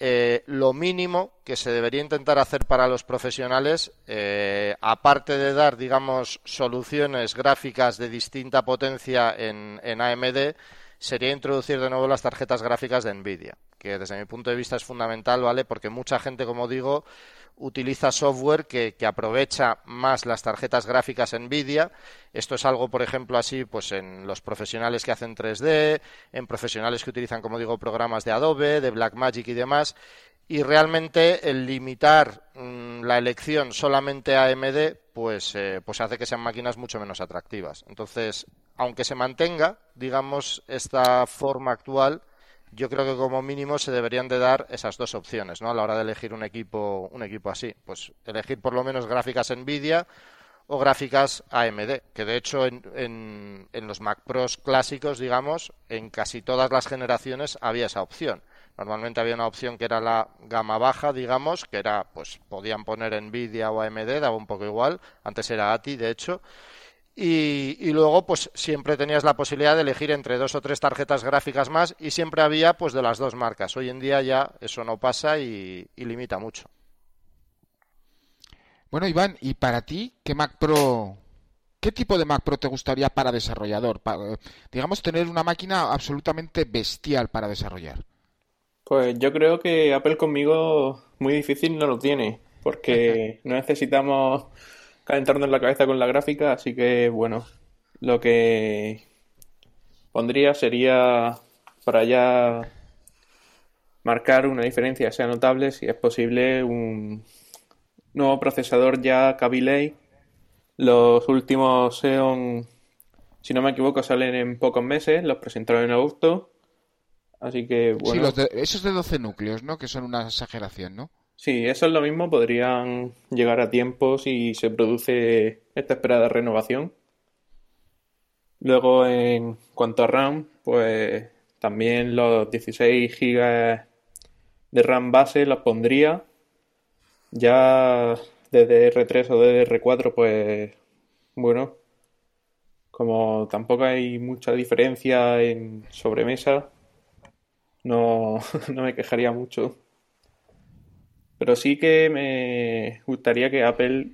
eh, lo mínimo que se debería intentar hacer para los profesionales, eh, aparte de dar, digamos, soluciones gráficas de distinta potencia en, en AMD, sería introducir de nuevo las tarjetas gráficas de Nvidia, que desde mi punto de vista es fundamental, ¿vale? Porque mucha gente, como digo, utiliza software que, aprovecha más las tarjetas gráficas NVIDIA. Esto es algo, por ejemplo, así pues en los profesionales que hacen 3D, en profesionales que utilizan, como digo, programas de Adobe, de Blackmagic y demás. Y realmente el limitar mm, la elección solamente a AMD, pues, eh, pues hace que sean máquinas mucho menos atractivas. Entonces, aunque se mantenga, digamos, esta forma actual, yo creo que como mínimo se deberían de dar esas dos opciones, ¿no? A la hora de elegir un equipo, un equipo así, pues elegir por lo menos gráficas Nvidia o gráficas AMD, que de hecho en, en, en, los Mac Pros clásicos, digamos, en casi todas las generaciones había esa opción. Normalmente había una opción que era la gama baja, digamos, que era, pues podían poner Nvidia o AMD, daba un poco igual. Antes era ATI, de hecho. Y, luego, pues siempre tenías la posibilidad de elegir entre dos o tres tarjetas gráficas más y siempre había, pues, de las dos marcas. Hoy en día ya eso no pasa y, limita mucho. Bueno, Iván, ¿y para ti qué Mac Pro, qué tipo de Mac Pro te gustaría para desarrollador? digamos, tener una máquina absolutamente bestial para desarrollar. Pues yo creo que Apple conmigo muy difícil no lo tiene, porque no necesitamos calentarnos la cabeza con la gráfica, así que bueno, lo que pondría sería para ya marcar una diferencia sea notable, si es posible, un nuevo procesador ya Kaby Los últimos Xeon, si no me equivoco, salen en pocos meses, los presentaron en agosto. Así que bueno. Sí, esos de 12 núcleos, ¿no? Que son una exageración, ¿no? Sí, eso es lo mismo, podrían llegar a tiempo si se produce esta esperada renovación. Luego, en cuanto a RAM, pues también los 16 GB de RAM base los pondría. Ya DDR3 o DDR4, pues bueno, como tampoco hay mucha diferencia en sobremesa, no, no me quejaría mucho. Pero sí que me gustaría que Apple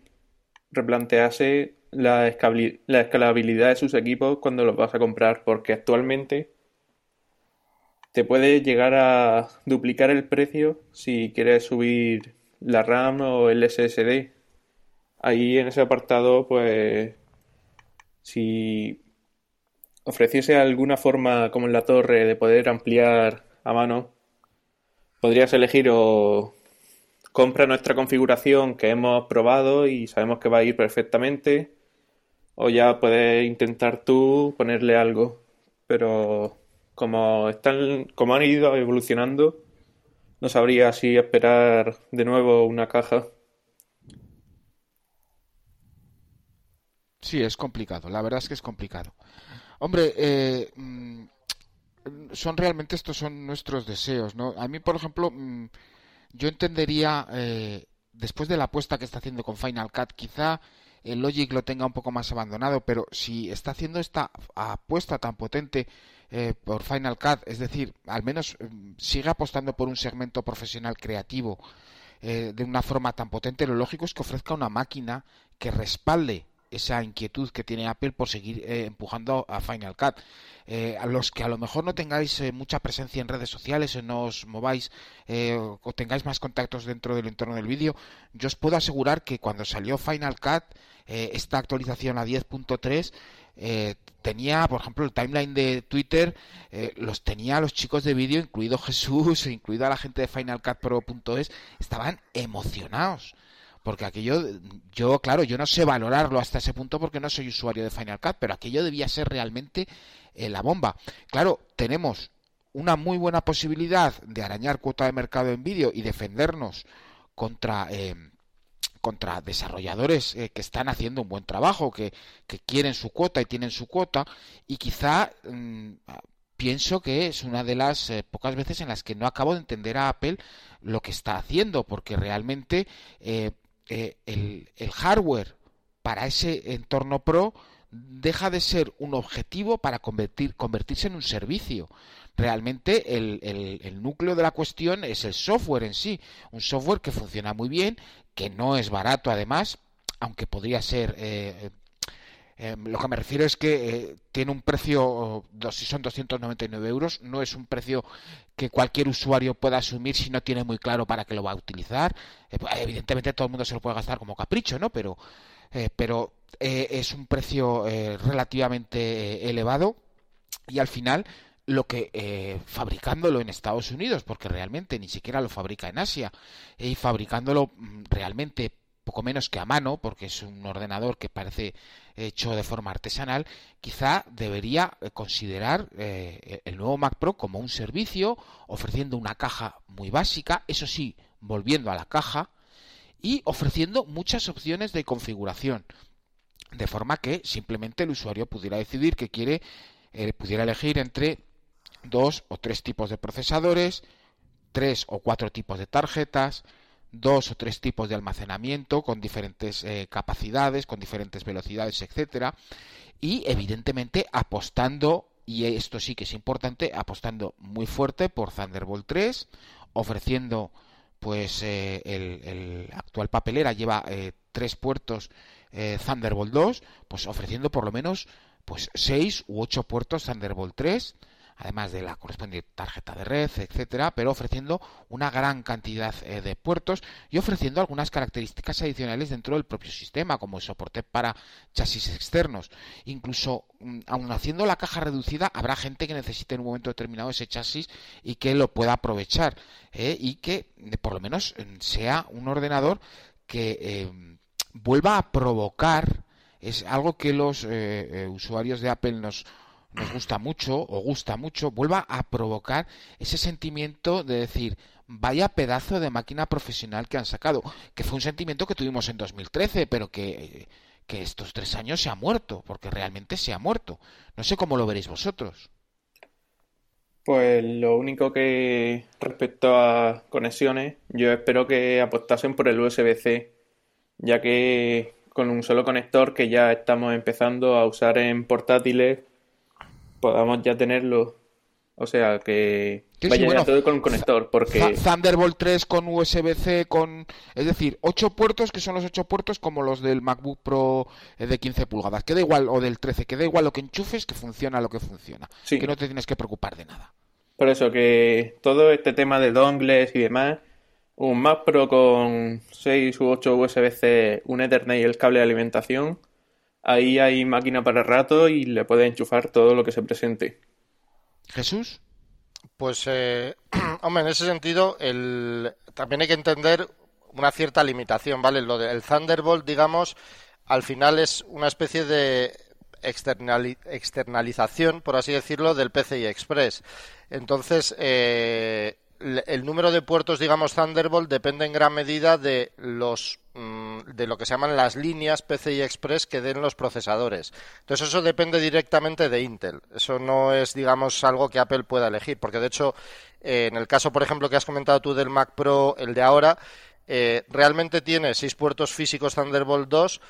replantease la, escalabilidad de sus equipos cuando los vas a comprar, porque actualmente te puede llegar a duplicar el precio si quieres subir la RAM o el SSD. Ahí en ese apartado, pues, si ofreciese alguna forma como en la torre de poder ampliar a mano, podrías elegir o compra nuestra configuración que hemos probado y sabemos que va a ir perfectamente. O ya puedes intentar tú ponerle algo. Pero como están, como han ido evolucionando, no sabría si esperar de nuevo una caja. Sí, es complicado. La verdad es que es complicado. Hombre, eh, mm, son realmente estos son nuestros deseos, ¿no? A mí, por ejemplo, mm, yo entendería, eh, después de la apuesta que está haciendo con Final Cut, quizá el Logic lo tenga un poco más abandonado, pero si está haciendo esta apuesta tan potente eh, por Final Cut, es decir, al menos mm, sigue apostando por un segmento profesional creativo eh, de una forma tan potente, lo lógico es que ofrezca una máquina que respalde esa inquietud que tiene Apple por seguir eh, empujando a Final Cut. Eh, a los que a lo mejor no tengáis eh, mucha presencia en redes sociales o no os mováis o tengáis más contactos dentro del entorno del vídeo, yo os puedo asegurar que cuando salió Final Cut, esta actualización a 10.3, tenía, por ejemplo, el timeline de Twitter, los tenía los chicos de vídeo, incluido Jesús, incluido a la gente de Final Cut Pro.es, estaban emocionados porque aquello, yo, claro, yo no sé valorarlo hasta ese punto porque no soy usuario de Final Cut, pero aquello debía ser realmente eh, la bomba. Claro, tenemos una muy buena posibilidad de arañar cuota de mercado en vídeo y defendernos contra eh, contra desarrolladores eh, que están haciendo un buen trabajo, que, que, quieren su cuota y tienen su cuota, y quizá mm, pienso que es una de las pocas veces en las que no acabo de entender a Apple lo que está haciendo, porque realmente el, hardware para ese entorno pro deja de ser un objetivo para convertir, convertirse en un servicio. Realmente el, el, núcleo de la cuestión es el software en sí, un software que funciona muy bien, que no es barato además, aunque podría ser eh, Em, lo que me refiero es que eh, tiene un precio, si son 299 euros, no es un precio que cualquier usuario pueda asumir si no tiene muy claro para qué lo va a utilizar. Eh, pues, evidentemente todo el mundo se lo puede gastar como capricho, ¿no? Pero, eh, pero es un precio relativamente elevado y al final lo que fabricándolo en Estados Unidos, porque realmente ni siquiera lo fabrica en Asia, y fabricándolo mm, realmente poco menos que a mano, porque es un ordenador que parece hecho de forma artesanal, quizá debería eh, considerar eh, el nuevo Mac Pro como un servicio, ofreciendo una caja muy básica, eso sí, volviendo a la caja, y ofreciendo muchas opciones de configuración, de forma que simplemente el usuario pudiera decidir que quiere, eh, pudiera elegir entre dos o tres tipos de procesadores, tres o cuatro tipos de tarjetas, dos o tres tipos de almacenamiento con diferentes eh, capacidades, con diferentes velocidades, etcétera, y evidentemente apostando y esto sí que es importante, apostando muy fuerte por Thunderbolt 3, ofreciendo pues eh, el, actual papelera lleva eh, tres puertos Thunderbolt 2, pues ofreciendo por lo menos pues seis u ocho puertos Thunderbolt 3 además de la correspondiente tarjeta de red, etcétera, pero ofreciendo una gran cantidad eh, de puertos y ofreciendo algunas características adicionales dentro del propio sistema, como el soporte para chasis externos. Incluso, mm, aun haciendo la caja reducida, habrá gente que necesite en un momento determinado ese chasis y que lo pueda aprovechar eh, y que eh, por lo menos sea un ordenador que vuelva a provocar es algo que los usuarios de Apple nos nos gusta mucho o gusta mucho, vuelva a provocar ese sentimiento de decir, vaya pedazo de máquina profesional que han sacado, que fue un sentimiento que tuvimos en 2013, pero que, que estos tres años se ha muerto, porque realmente se ha muerto. No sé cómo lo veréis vosotros. Pues lo único que respecto a conexiones, yo espero que apostasen por el USB-C, ya que con un solo conector que ya estamos empezando a usar en portátiles podamos ya tenerlo. O sea, que vaya todo con conector, porque... Thunderbolt 3 con USB-C, con... Es decir, 8 puertos que son los 8 puertos como los del MacBook Pro eh, de 15 pulgadas. Que da igual, o del 13, que da igual lo que enchufes, que funciona lo que funciona. Que no te tienes que preocupar de nada. Por eso que todo este tema de dongles y demás, un Mac Pro con 6 u 8 USB-C, un Ethernet y el cable de alimentación, ahí hay máquina para rato y le puede enchufar todo lo que se presente. Jesús. Pues, eh, hombre, en ese sentido, el... también hay que entender una cierta limitación, ¿vale? Lo del Thunderbolt, digamos, al final es una especie de externalización, por así decirlo, del PCI Express. Entonces, eh, el número de puertos, digamos, Thunderbolt depende en gran medida de los mm, de lo que se llaman las líneas PCI Express que den los procesadores. Entonces eso depende directamente de Intel. Eso no es, digamos, algo que Apple pueda elegir, porque de hecho, eh, en el caso, por ejemplo, que has comentado tú del Mac Pro, el de ahora, eh, realmente tiene seis puertos físicos Thunderbolt 2,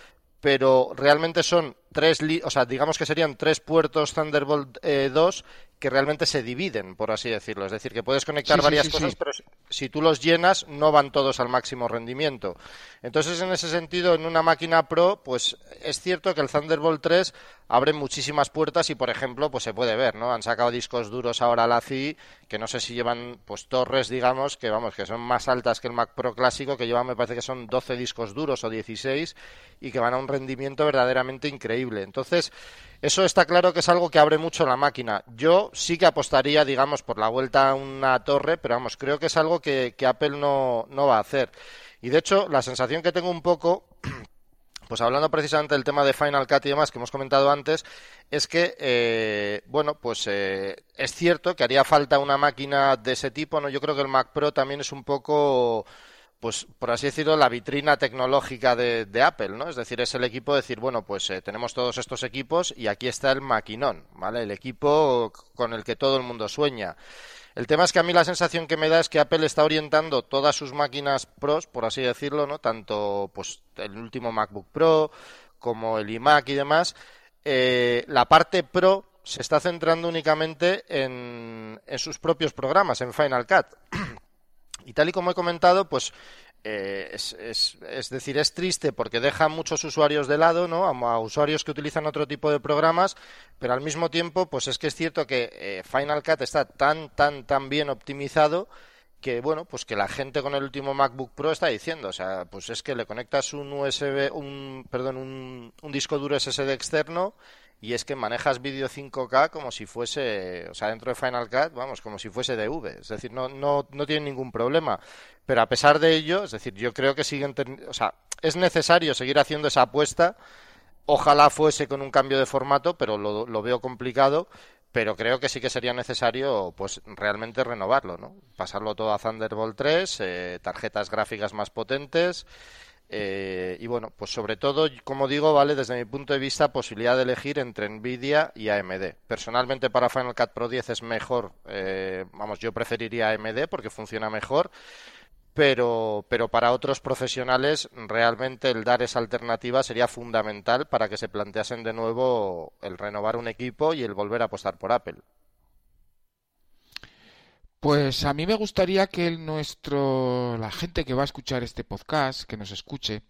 pero realmente son tres, o sea, digamos que serían tres puertos Thunderbolt 2 eh, que realmente se dividen, por así decirlo. Es decir, que puedes conectar varias cosas, pero si tú los llenas, no van todos al máximo rendimiento. Entonces, en ese sentido, en una máquina Pro, pues es cierto que el Thunderbolt 3 abre muchísimas puertas y, por ejemplo, pues se puede ver, ¿no? Han sacado discos duros ahora la CI, que no sé si llevan, pues torres, digamos, que vamos, que son más altas que el Mac Pro clásico, que llevan, me parece que son 12 discos duros o 16 y que van a un rendimiento verdaderamente increíble. Entonces, eso está claro que es algo que abre mucho la máquina. Yo sí que apostaría, digamos, por la vuelta a una torre, pero vamos, creo que es algo que, Apple no, no va a hacer. Y de hecho, la sensación que tengo un poco, pues hablando precisamente del tema de Final Cut y demás que hemos comentado antes, es que, eh, bueno, pues eh, es cierto que haría falta una máquina de ese tipo, ¿no? Yo creo que el Mac Pro también es un poco pues por así decirlo, la vitrina tecnológica de, Apple, ¿no? Es decir, es el equipo decir, bueno, pues eh, tenemos todos estos equipos y aquí está el maquinón, ¿vale? El equipo con el que todo el mundo sueña. El tema es que a mí la sensación que me da es que Apple está orientando todas sus máquinas pros, por así decirlo, ¿no? Tanto pues el último MacBook Pro como el iMac y demás. Eh, la parte pro se está centrando únicamente en, en sus propios programas, en Final Cut. Y tal y como he comentado, pues eh, es, decir, es triste porque deja a muchos usuarios de lado, ¿no? A, usuarios que utilizan otro tipo de programas, pero al mismo tiempo, pues es que es cierto que eh, Final Cut está tan, tan, tan bien optimizado que bueno, pues que la gente con el último MacBook Pro está diciendo, o sea, pues es que le conectas un USB, un, perdón, un, un disco duro SSD externo y es que manejas vídeo 5K como si fuese, o sea, dentro de Final Cut, vamos, como si fuese DV, es decir, no, no, no tiene ningún problema. Pero a pesar de ello, es decir, yo creo que siguen, o sea, es necesario seguir haciendo esa apuesta. Ojalá fuese con un cambio de formato, pero lo, lo veo complicado. Pero creo que sí que sería necesario, pues, realmente renovarlo, ¿no? Pasarlo todo a Thunderbolt 3, eh, tarjetas gráficas más potentes eh, y bueno, pues sobre todo, como digo, vale desde mi punto de vista posibilidad de elegir entre Nvidia y AMD. Personalmente para Final Cut Pro 10 es mejor, eh, vamos, yo preferiría AMD porque funciona mejor, pero, pero para otros profesionales realmente el dar esa alternativa sería fundamental para que se planteasen de nuevo el renovar un equipo y el volver a apostar por Apple. Pues a mí me gustaría que nuestro, la gente que va a escuchar este podcast, que nos escuche,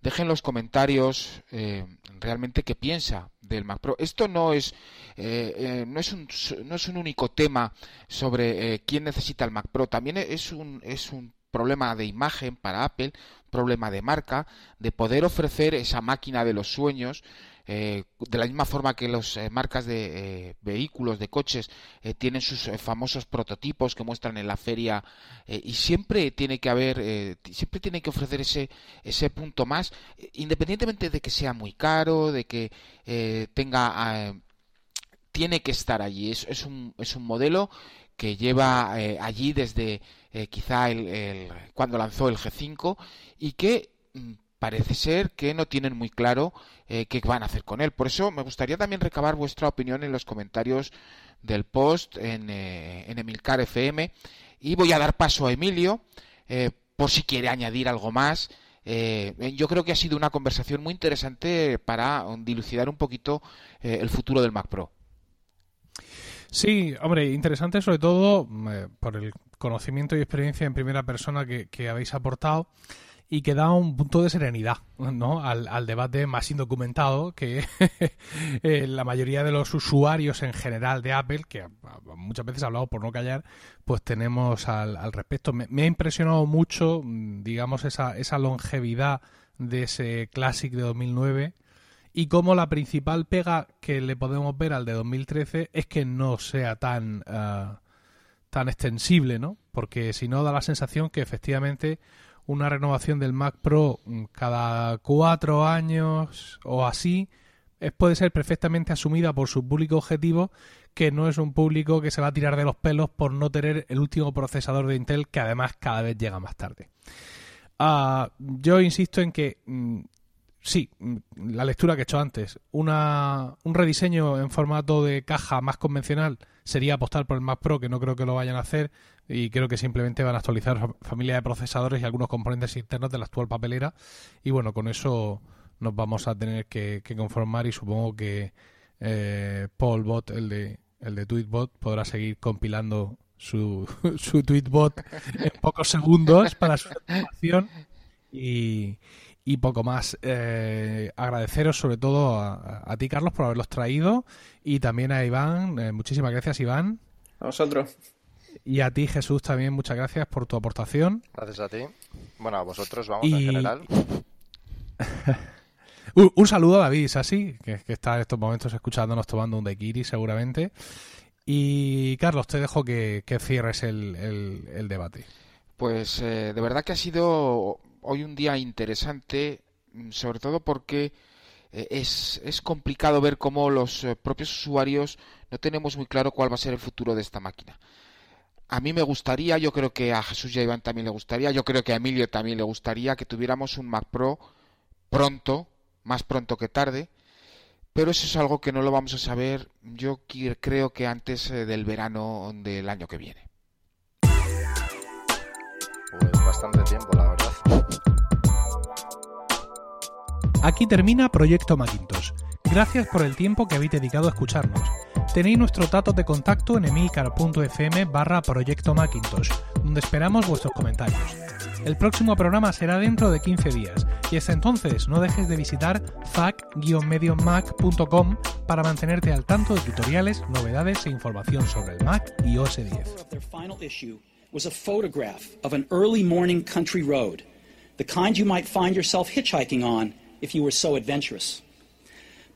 dejen los comentarios eh, realmente qué piensa del Mac Pro. Esto no es, eh, eh, no, es un, no es un único tema sobre quién necesita el Mac Pro, también es un, es un problema de imagen para Apple, problema de marca, de poder ofrecer esa máquina de los sueños eh, de la misma forma que las eh, marcas de eh, vehículos, de coches, tienen sus famosos prototipos que muestran en la feria y siempre tiene que haber, siempre tiene que ofrecer ese, ese punto más, independientemente de que sea muy caro, de que tenga, tiene que estar allí. Es, es, un, es un modelo que lleva allí desde quizá el, cuando lanzó el G5 y que mm, parece ser que no tienen muy claro eh, qué van a hacer con él. Por eso me gustaría también recabar vuestra opinión en los comentarios del post en, eh, Emilcar FM. Y voy a dar paso a Emilio eh, por si quiere añadir algo más. yo creo que ha sido una conversación muy interesante para dilucidar un poquito el futuro del Mac Pro. Sí, hombre, interesante sobre todo por el conocimiento y experiencia en primera persona que habéis aportado y que da un punto de serenidad ¿no? al, debate más indocumentado que eh, la mayoría de los usuarios en general de Apple, que muchas veces ha hablado por no callar, pues tenemos al, respecto. Me, ha impresionado mucho, mm, digamos, esa, esa longevidad de ese Classic de 2009 y cómo la principal pega que le podemos ver al de 2013 es que no sea tan, ah, tan extensible, ¿no? Porque si no da la sensación que efectivamente una renovación del Mac Pro mm, cada cuatro años o así, es, puede ser perfectamente asumida por su público objetivo, que no es un público que se va a tirar de los pelos por no tener el último procesador de Intel, que además cada vez llega más tarde. Ah, yo insisto en que mm, sí, mm, la lectura que he hecho antes, una, un rediseño en formato de caja más convencional sería apostar por el Mac Pro, que no creo que lo vayan a hacer, y creo que simplemente van a actualizar familia de procesadores y algunos componentes internos de la actual papelera, y bueno, con eso nos vamos a tener que, conformar y supongo que eh, Paul Bot, el de, el de Tweetbot, podrá seguir compilando su, su tweetbot en pocos segundos para su información y, y poco más. Eh, agradeceros sobre todo a, a, ti, Carlos, por haberlos traído y también a Iván. Eh, muchísimas gracias, Iván. A vosotros. Y a ti, Jesús, también muchas gracias por tu aportación. Gracias a ti. Bueno, a vosotros, vamos, y... en general. un, un, saludo a David Sassi, que, que, está en estos momentos escuchándonos tomando un daiquiri seguramente. Y Carlos, te dejo que, que cierres el, el, el, debate. Pues eh, de verdad que ha sido hoy un día interesante, sobre todo porque eh, es, es, complicado ver cómo los eh, propios usuarios no tenemos muy claro cuál va a ser el futuro de esta máquina. A mí me gustaría, yo creo que a Jesús y a Iván también le gustaría, yo creo que a Emilio también le gustaría que tuviéramos un Mac Pro pronto, más pronto que tarde, pero eso es algo que no lo vamos a saber yo creo que antes eh, del verano del año que viene. Pues bastante tiempo, la verdad. Aquí termina Proyecto Macintosh. Gracias por el tiempo que habéis dedicado a escucharnos. Tenéis nuestro datos de contacto en emilcar.fm barra Proyecto Macintosh, donde esperamos vuestros comentarios. El próximo programa será dentro de 15 días y hasta entonces no dejes de visitar fac-mediomac.com para mantenerte al tanto de tutoriales, novedades e información sobre el Mac y OS 10.